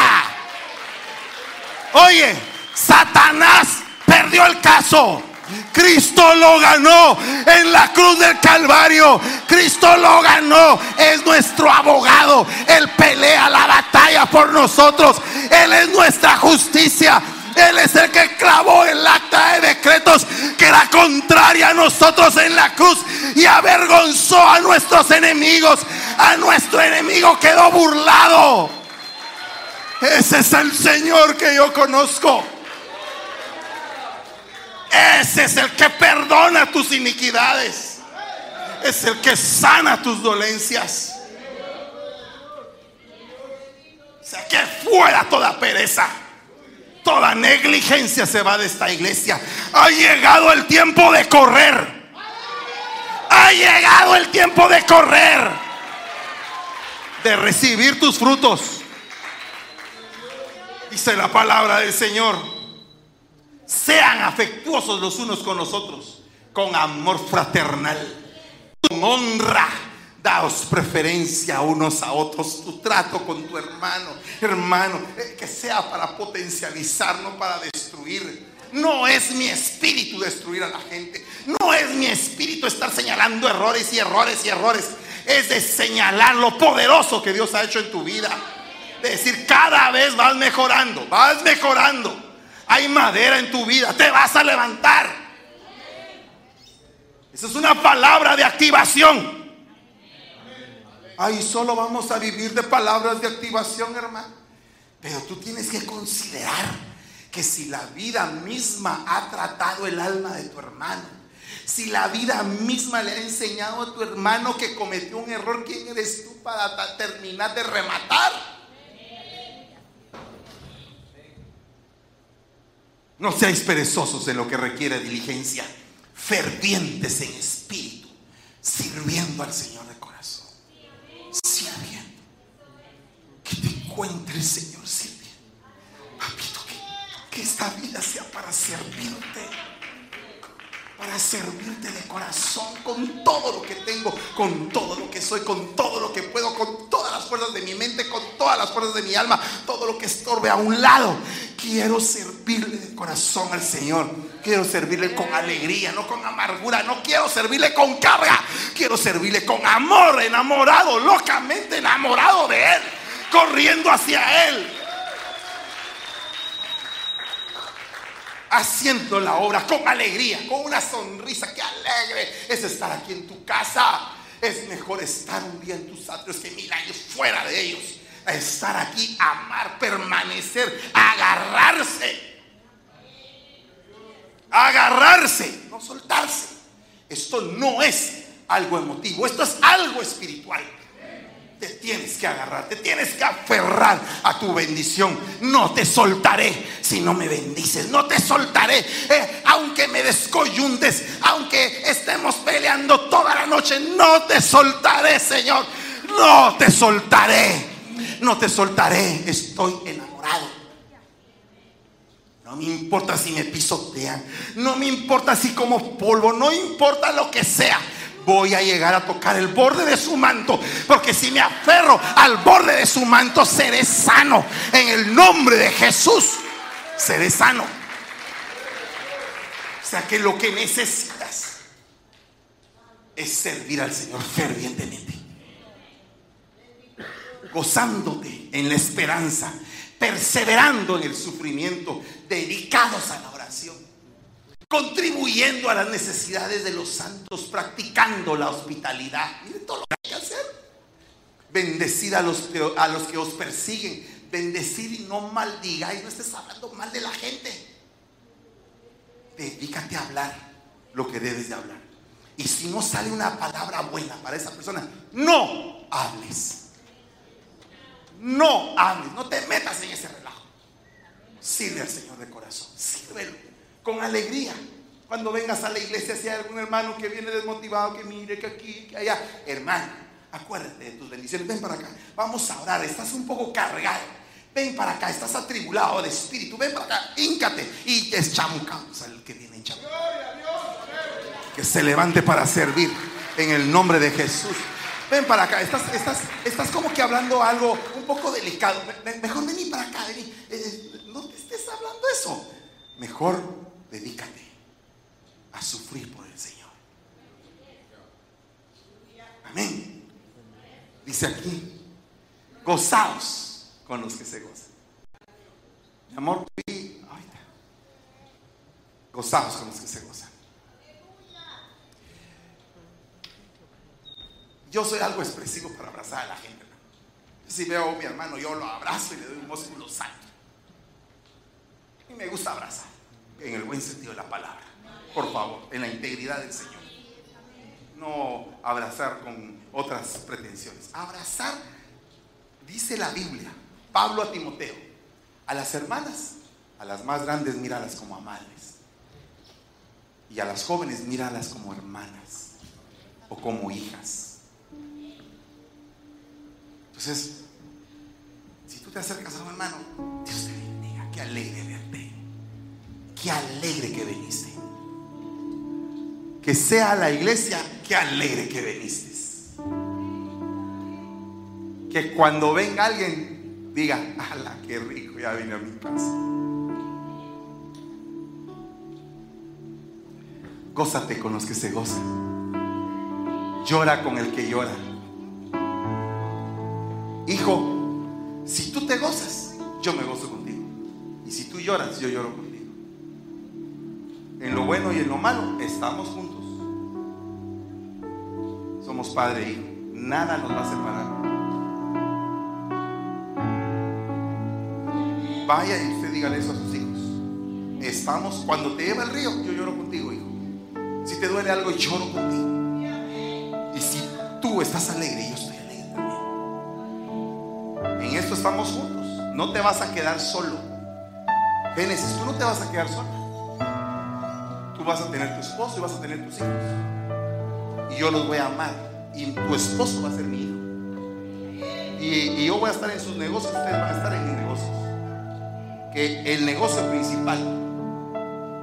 Oye, Satanás perdió el caso. Cristo lo ganó en la cruz del Calvario. Cristo lo ganó. Es nuestro abogado. Él pelea la batalla por nosotros. Él es nuestra justicia. Él es el que clavó el acta de decretos que era contraria a nosotros en la cruz y avergonzó a nuestros enemigos. A nuestro enemigo quedó burlado. Ese es el Señor que yo conozco. Ese es el que perdona tus iniquidades. Es el que sana tus dolencias. O sea, que fuera toda pereza. Toda negligencia se va de esta iglesia. Ha llegado el tiempo de correr. Ha llegado el tiempo de correr. De recibir tus frutos. Dice la palabra del Señor sean afectuosos los unos con los otros, con amor fraternal, con honra. Daos preferencia unos a otros, tu trato con tu hermano, hermano, eh, que sea para potencializar, no para destruir. No es mi espíritu destruir a la gente. No es mi espíritu estar señalando errores y errores y errores. Es de señalar lo poderoso que Dios ha hecho en tu vida. De decir, cada vez vas mejorando, vas mejorando. Hay madera en tu vida. Te vas a levantar. Esa es una palabra de activación. Ay, solo vamos a vivir de palabras de activación, hermano. Pero tú tienes que considerar que si la vida misma ha tratado el alma de tu hermano, si la vida misma le ha enseñado a tu hermano que cometió un error, ¿quién eres tú para terminar de rematar? No seáis perezosos en lo que requiere diligencia, fervientes en espíritu, sirviendo al Señor de corazón. Sirviendo. Que te encuentre el Señor sirviendo. Papito, que, que esta vida sea para servirte para servirte de corazón con todo lo que tengo, con todo lo que soy, con todo lo que puedo, con todas las fuerzas de mi mente, con todas las fuerzas de mi alma, todo lo que estorbe a un lado. Quiero servirle de corazón al Señor. Quiero servirle con alegría, no con amargura. No quiero servirle con carga. Quiero servirle con amor, enamorado, locamente enamorado de Él, corriendo hacia Él. Haciendo la obra con alegría, con una sonrisa. que alegre es estar aquí en tu casa. Es mejor estar un día en tus atrios que mil años fuera de ellos. estar aquí, amar, permanecer, agarrarse. Agarrarse, no soltarse. Esto no es algo emotivo, esto es algo espiritual te tienes que agarrar, te tienes que aferrar a tu bendición. No te soltaré si no me bendices, no te soltaré, eh, aunque me descoyuntes, aunque estemos peleando toda la noche, no te soltaré, Señor, no te soltaré, no te soltaré, estoy enamorado. No me importa si me pisotean, no me importa si como polvo, no importa lo que sea voy a llegar a tocar el borde de su manto. Porque si me aferro al borde de su manto, seré sano. En el nombre de Jesús, seré sano. O sea que lo que necesitas es servir al Señor fervientemente. Gozándote en la esperanza, perseverando en el sufrimiento, dedicados a la oración contribuyendo a las necesidades de los santos, practicando la hospitalidad. Miren todo lo que hay que hacer. Bendecid a los, que, a los que os persiguen. Bendecid y no maldigáis. No estés hablando mal de la gente. Dedícate a hablar lo que debes de hablar. Y si no sale una palabra buena para esa persona, no hables. No hables. No te metas en ese relajo. Sirve al Señor de corazón. Sírvelo con alegría. Cuando vengas a la iglesia, si hay algún hermano que viene desmotivado, que mire, que aquí, que allá, hermano, acuérdate de tus bendiciones. Ven para acá, vamos a orar. Estás un poco cargado. Ven para acá, estás atribulado de espíritu. Ven para acá, híncate y deschamucamos al que viene chamucado. Que se levante para servir en el nombre de Jesús. Ven para acá, estás, estás, estás como que hablando algo un poco delicado. Mejor vení para acá, vení. Eh, eh, no te estés hablando eso. mejor dedícate a sufrir por el Señor. Amén. Dice aquí, gozaos con los que se gozan. Mi amor, gozaos con los que se gozan. Yo soy algo expresivo para abrazar a la gente. Si veo a mi hermano, yo lo abrazo y le doy un músculo santo. Y me gusta abrazar, en el buen sentido de la palabra. Por favor, en la integridad del Señor. No abrazar con otras pretensiones. Abrazar, dice la Biblia, Pablo a Timoteo, a las hermanas, a las más grandes míralas como amables. Y a las jóvenes míralas como hermanas o como hijas. Entonces, si tú te acercas a un hermano, Dios te bendiga, qué alegre verte, qué alegre que viniste. Que sea la iglesia, qué alegre que viniste. Que cuando venga alguien diga, ala, qué rico, ya vine a mi casa. Gózate con los que se gozan. Llora con el que llora hijo, si tú te gozas, yo me gozo contigo. Y si tú lloras, yo lloro contigo. En lo bueno y en lo malo, estamos juntos. Somos padre e hijo. Nada nos va a separar. Vaya y usted dígale eso a sus hijos. Estamos, cuando te lleva el río, yo lloro contigo, hijo. Si te duele algo, lloro contigo. Y si tú estás alegre, yo estoy estamos juntos. No te vas a quedar solo. Génesis, tú no te vas a quedar solo. Tú vas a tener tu esposo y vas a tener tus hijos. Y yo los voy a amar. Y tu esposo va a ser mi hijo. Y, yo voy a estar en sus negocios, ustedes van a estar en mis negocios. Que el negocio principal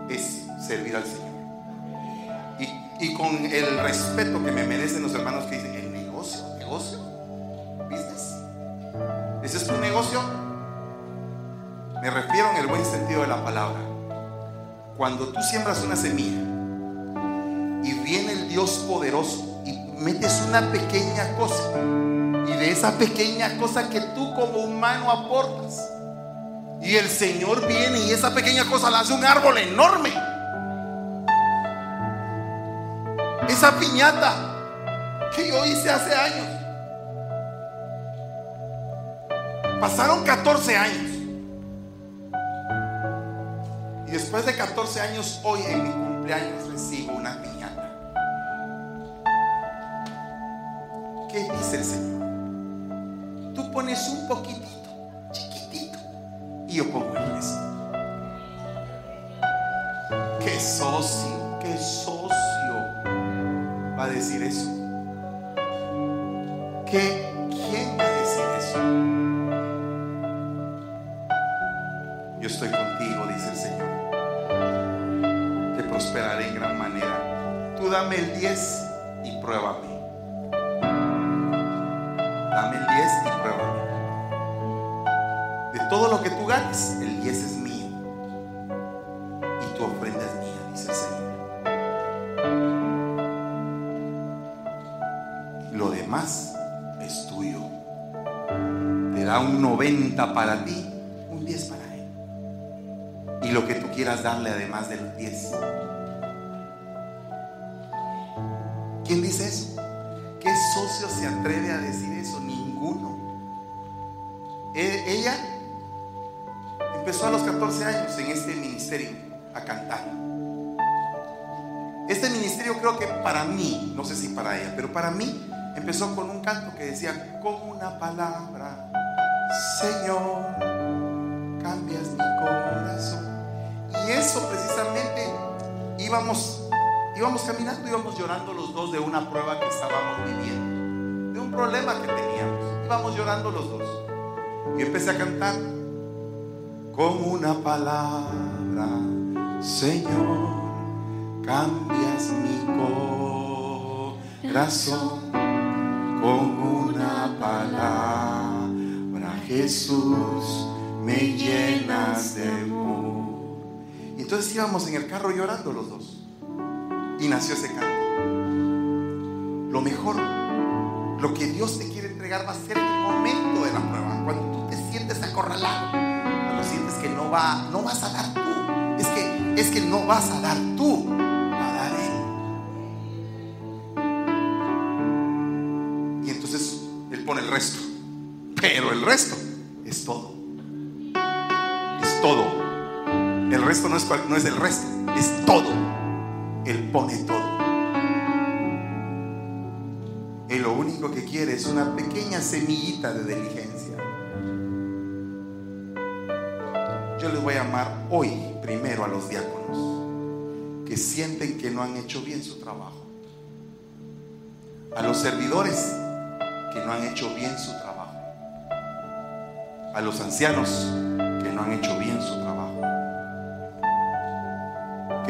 es servir al Señor. Y, con el respeto que me merecen los hermanos que dicen, el negocio, negocio, ¿Ese es tu negocio? Me refiero en el buen sentido de la palabra. Cuando tú siembras una semilla y viene el Dios poderoso y metes una pequeña cosa y de esa pequeña cosa que tú como humano aportas y el Señor viene y esa pequeña cosa la hace un árbol enorme. Esa piñata que yo hice hace años Pasaron 14 años. Y después de 14 años, hoy en mi cumpleaños recibo una piñata. ¿Qué dice el Señor? Tú pones un poquitito, chiquitito, y yo pongo el resto. ¿Qué socio? ¿Qué socio va a decir eso? ¿Qué, ¿Quién dame el 10 y pruébame. Dame el 10 y pruébame. De todo lo que tú ganes, el 10 es mío. Y tu ofrenda es mía, dice el Señor. Lo demás es tuyo. Te da un 90 para ti, un 10 para y lo que tú quieras darle además de los 10. ¿Quién dice eso? ¿Qué socio se atreve a decir eso? Ninguno. E, ella empezó a los 14 años en este ministerio a cantar. Este ministerio creo que para mí, no sé si para ella, pero para mí empezó con un canto que decía, con una palabra, Señor, cambias mi corazón. Y eso precisamente íbamos, íbamos caminando, íbamos llorando los dos de una prueba que estábamos viviendo, de un problema que teníamos. Íbamos llorando los dos. Y empecé a cantar con una palabra, Señor, cambias mi corazón con una palabra, Jesús, me llenas de entonces íbamos en el carro llorando los dos. Nació ese canto. Lo mejor, lo que Dios te quiere entregar va a ser el momento de la prueba. Cuando tú te sientes acorralado. Cuando sientes que no, va, no vas a dar tú. Es que, es que no vas a dar tú. Va a dar Él. Y entonces Él pone el resto. Pero el resto es todo. Es todo. El resto no es, no es el resto, es todo. Él pone todo. Él lo único que quiere es una pequeña semillita de diligencia. Yo les voy a amar hoy primero a los diáconos que sienten que no han hecho bien su trabajo. A los servidores que no han hecho bien su trabajo a los ancianos que no han hecho bien su trabajo,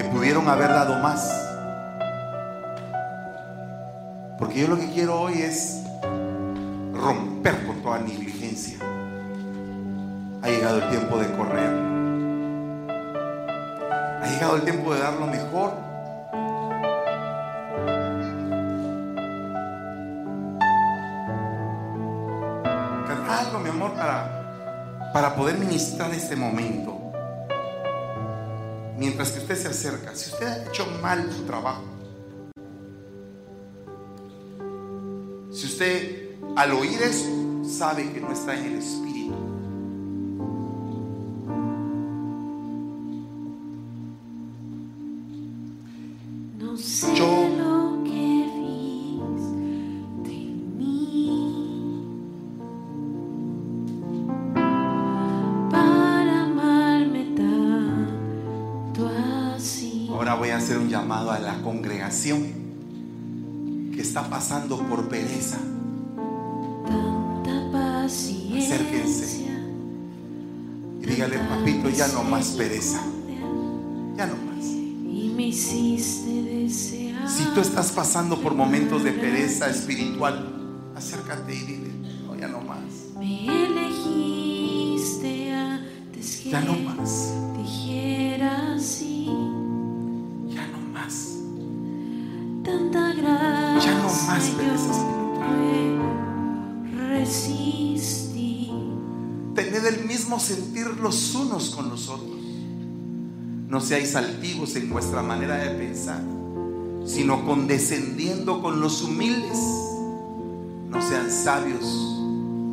pudieron haber dado más. Porque yo lo que quiero hoy es romper con toda negligencia. Ha llegado el tiempo de correr. Ha llegado el tiempo de dar lo mejor algo, mi amor, para para poder ministrar este momento. Mientras que usted se acerca, si usted ha hecho mal su trabajo, si usted al oír eso sabe que no está en el Espíritu, más pereza. Ya no más. Si tú estás pasando por momentos de pereza espiritual, acércate y dile, no, ya no más. Ya no más. Ya no más. Tanta gracia. Ya no más pereza el mismo sentir los unos con los otros. No seáis altivos en vuestra manera de pensar, sino condescendiendo con los humildes. No sean sabios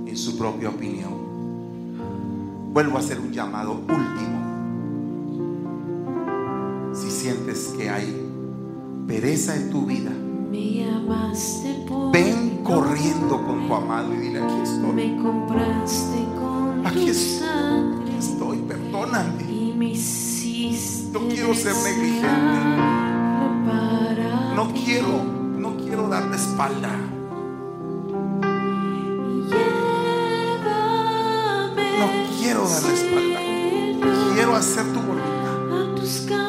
en su propia opinión. Vuelvo a hacer un llamado último. Si sientes que hay pereza en tu vida, ven corriendo con tu amado y dile aquí estoy. Me compraste con Aquí estoy. perdóname. No quiero ser negligente. No quiero, no quiero dar la espalda. No quiero dar la espalda. Quiero hacer tu voluntad.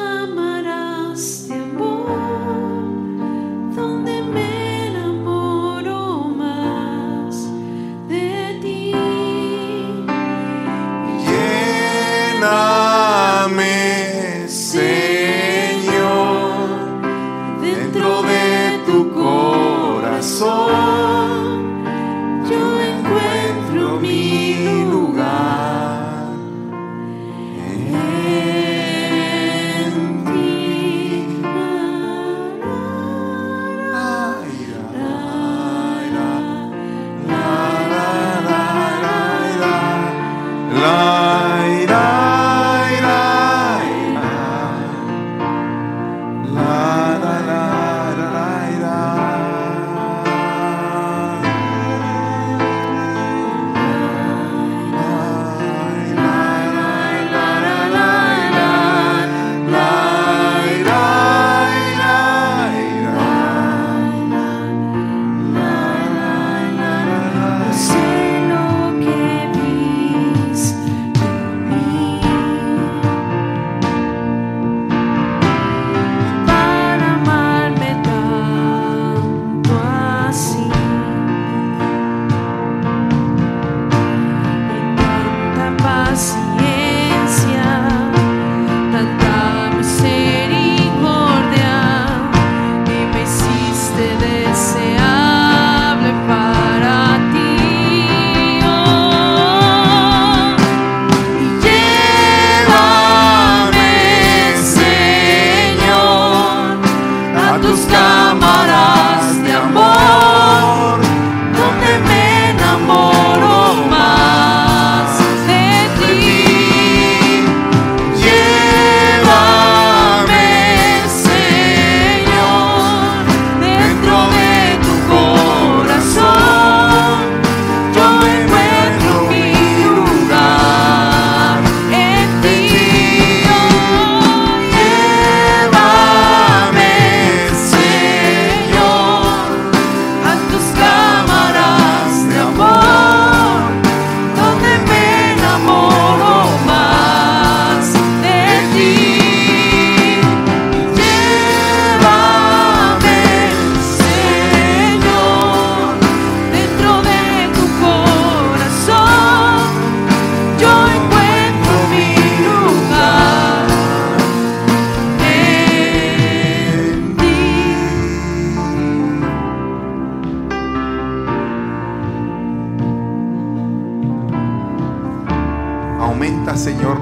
一路。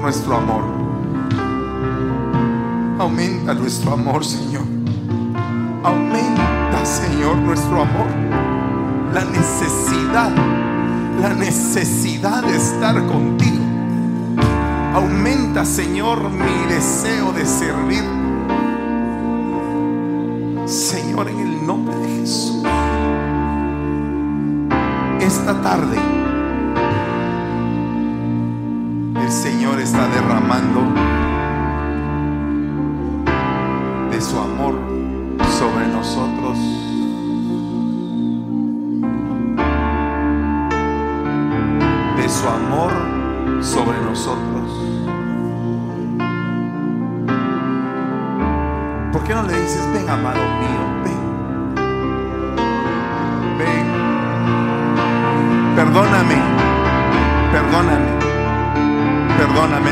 Nuestro amor. Aumenta nuestro amor, Señor. Aumenta, Señor, nuestro amor. La necesidad, la necesidad de estar contigo. Aumenta, Señor, mi deseo de servir. Señor, en el nombre de Jesús. Esta tarde, está derramando de su amor sobre nosotros.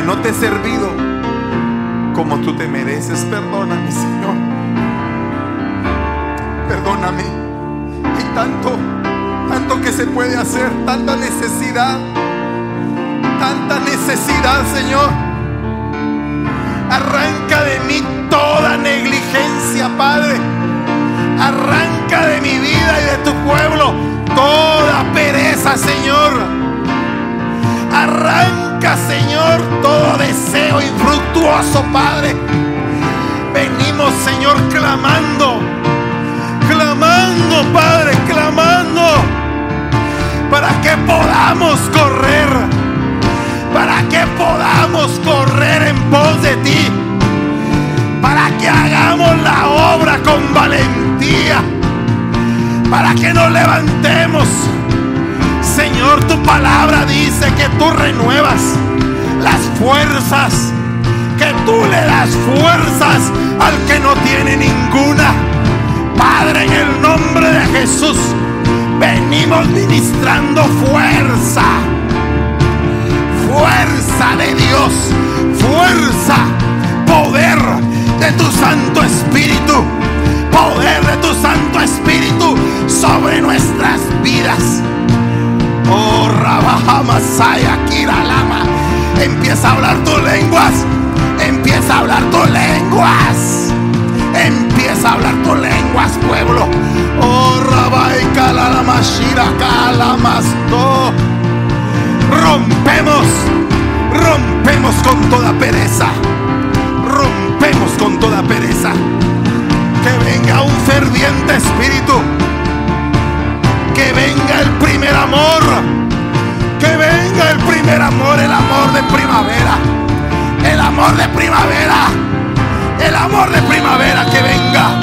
No te he servido como tú te mereces. Perdóname, Señor. Perdóname. Hay tanto, tanto que se puede hacer, tanta necesidad, tanta necesidad, Señor. Arranca de mí toda negligencia, Padre. Arranca de mi vida y de tu pueblo toda pereza, Señor. Arranca, Señor, todo deseo infructuoso, Padre. Venimos, Señor, clamando, clamando, Padre, clamando, para que podamos correr, para que podamos correr en pos de ti, para que hagamos la obra con valentía para que nos levantemos. Señor, tu palabra dice que tú renuevas las fuerzas, que tú le das fuerzas al que no tiene ninguna. Padre, en el nombre de Jesús, venimos ministrando fuerza, fuerza de Dios, fuerza, poder de tu Santo Espíritu poder de tu Santo Espíritu sobre nuestras vidas. Oh, Rabajamasaya, Kiralama. Empieza a hablar tus lenguas. Empieza a hablar tus lenguas. Empieza a hablar tus lenguas, pueblo. Oh, Rabai Kalalamashira Kalamasto. Rompemos, rompemos con toda pereza. Rompemos con toda pereza que venga un ferviente espíritu, que venga el primer amor, que venga el primer amor, el amor de primavera, el amor de primavera, el amor de primavera, que venga,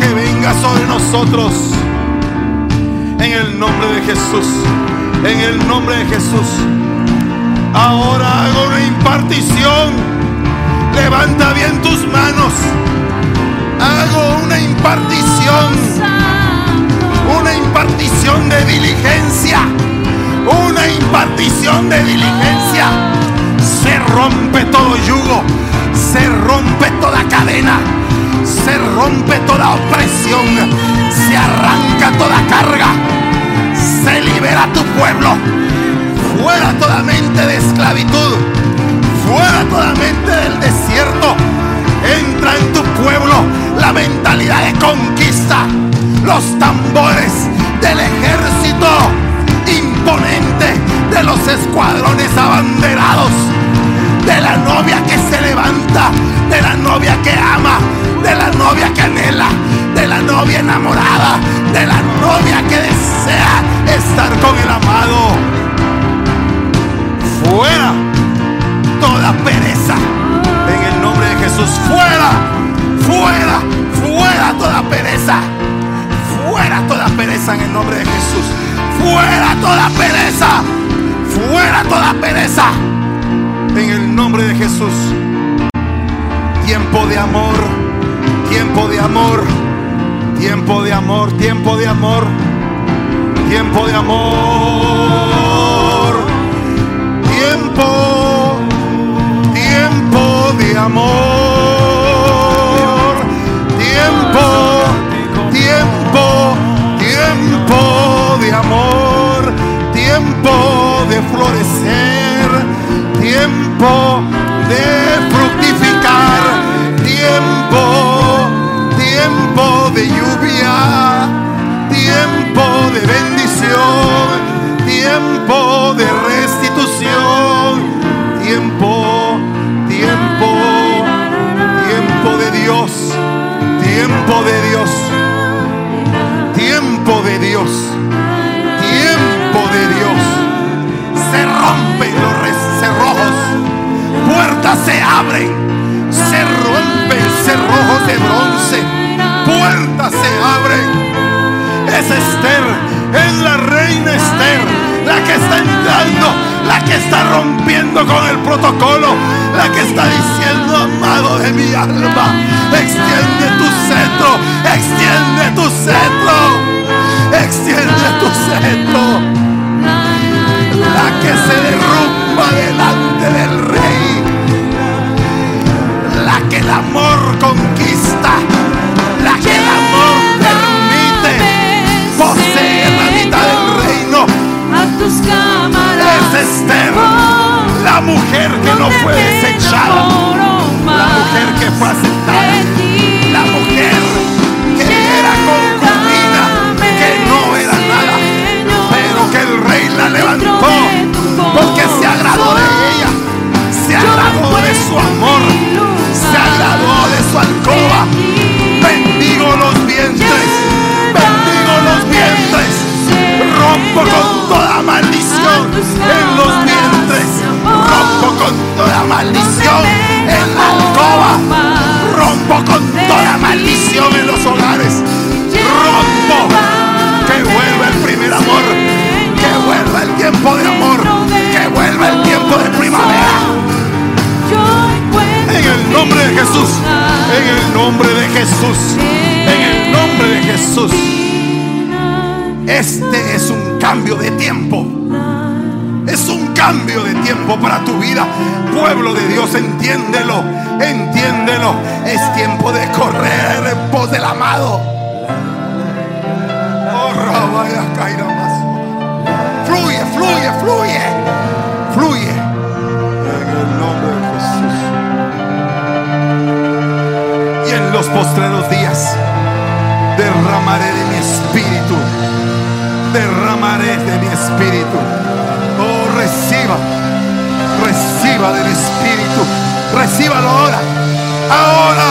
que venga sobre nosotros, en el nombre de Jesús, en el nombre de Jesús. Ahora hago una impartición, levanta bien tus manos hago una impartición, impartición de diligencia, una impartición de diligencia. Se rompe todo yugo, se rompe toda cadena, se rompe toda opresión, se arranca toda carga, se libera tu pueblo, fuera toda mente de esclavitud, fuera toda mente del desierto en tu pueblo. La mentalidad de conquista, los tambores del ejército imponente de los escuadrones abanderados, de la novia que se levanta, de la novia que ama, de la novia que anhela, de la novia enamorada, de la novia que desea estar con el amado. Fuera toda pereza Jesús. Fuera, fuera, fuera toda pereza. Fuera toda pereza en el nombre de Jesús. Fuera toda pereza. Fuera toda pereza. En el nombre de Jesús. Tiempo de amor. Tiempo de amor. Tiempo de amor. Tiempo de amor. Tiempo de amor. Tiempo. Tiempo de amor. Florecer. Tiempo de fructificar, tiempo, tiempo de lluvia, tiempo de bendición, tiempo de restitución, tiempo, tiempo, tiempo de Dios, tiempo de Dios, se abren, se rompen cerrojos de bronce, puertas se abren. Es Esther, es la reina Esther, la que está entrando, la que está rompiendo con el protocolo, la que está diciendo, amado de mi alma, extiende tu cetro, extiende tu cetro, extiende tu cetro la que se derrumba delante del rey, la que el amor conquista, la que el amor permite poseer la mitad del reino. a tus cámaras. Es Esther, la mujer que no fue desechada, la mujer que fue aceptada, la mujer que era concubina, que no era nada, pero que el rey la levantó porque se agradó de ella, se agradó de su amor, se agradó de su alcoba. Bendigo los vientres, bendigo los vientres, rompo con toda maldición en los vientres, rompo con toda maldición en la alcoba, rompo con toda maldición en los hogares, cambio de tiempo. Es un cambio de tiempo para tu vida. Pueblo de Dios, entiéndelo, entiéndelo. Es tiempo de correr en pos del amado. Oh, Rabaya Maso. Fluye, fluye, fluye, fluye. En el nombre de Jesús. Y en los postreros días derramaré de mi espíritu. Espíritu. Oh, reciba, reciba del espíritu. Recíbalo ahora. Ahora.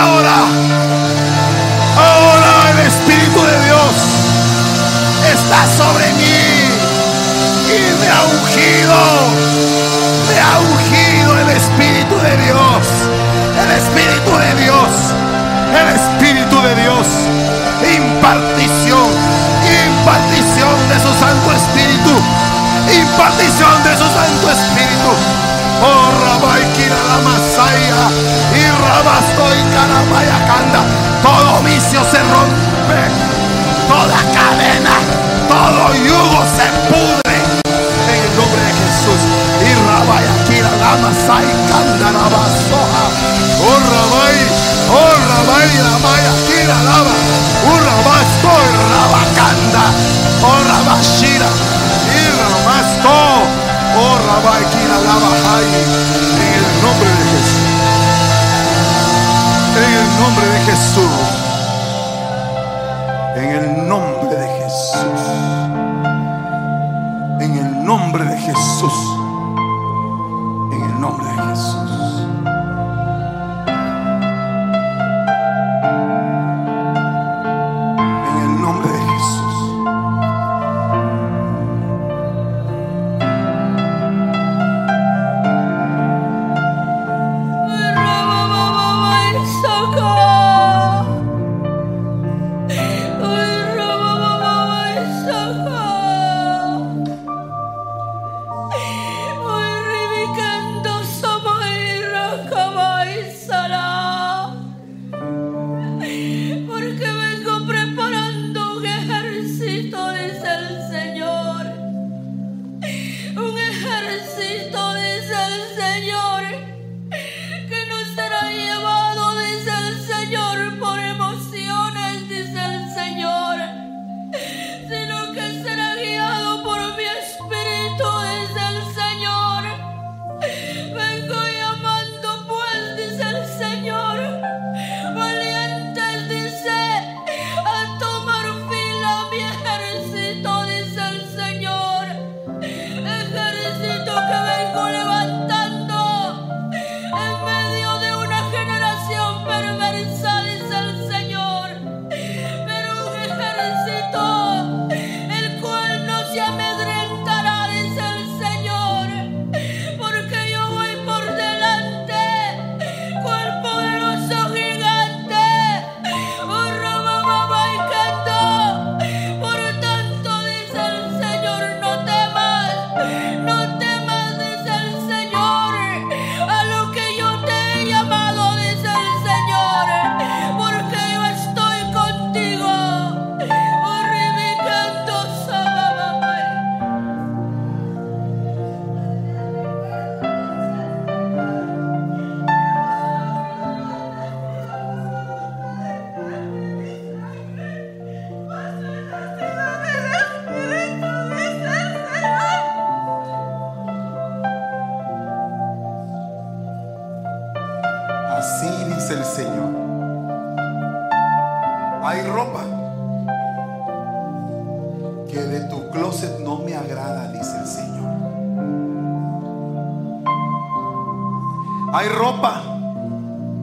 Ahora. Ahora el espíritu de Dios está sobre mí y me ha ungido. Me ha ungido el Espíritu de Dios. El Espíritu de Dios. El Espíritu de Dios. Impartición. De su Santo Espíritu. Impartición de su Santo Espíritu. Oh, Rabai Kira la Masaya. Y Rabasto y Karamaya Kanda. Todo vicio se rompe. Toda cadena. Todo yugo se pudre en el nombre de Jesús. Y Rabai Akira Lama Sai Kandaraba Soha. Oh Rabai, oh Rabai Rabai Akira Lama. Oh Rabashira. Y Ramasto. Oh Rabai Akira Lama Hai. En el nombre de Jesús. En el nombre de Jesús.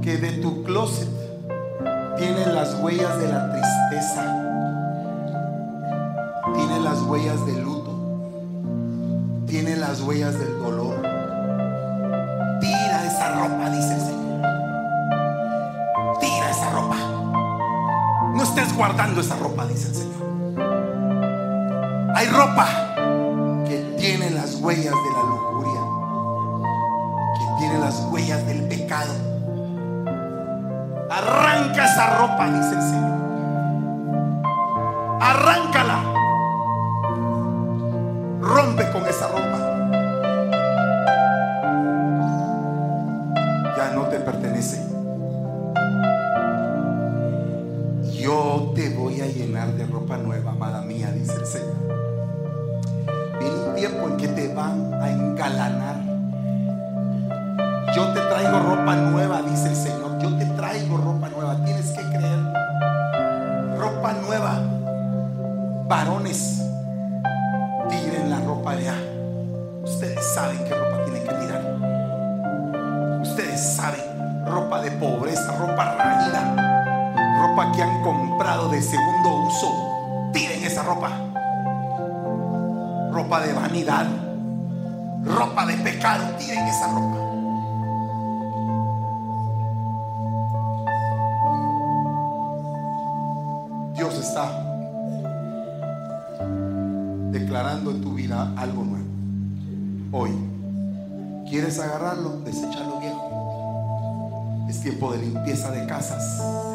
que de tu closet tienes las huellas de la tristeza, tiene las huellas del luto, tiene las huellas del dolor. Tira esa ropa, dice el Señor. Tira esa ropa. No estés guardando esa ropa, dice el Señor. Hay ropa nunca esa ropa, dice el Señor. tiempo de limpieza de casas.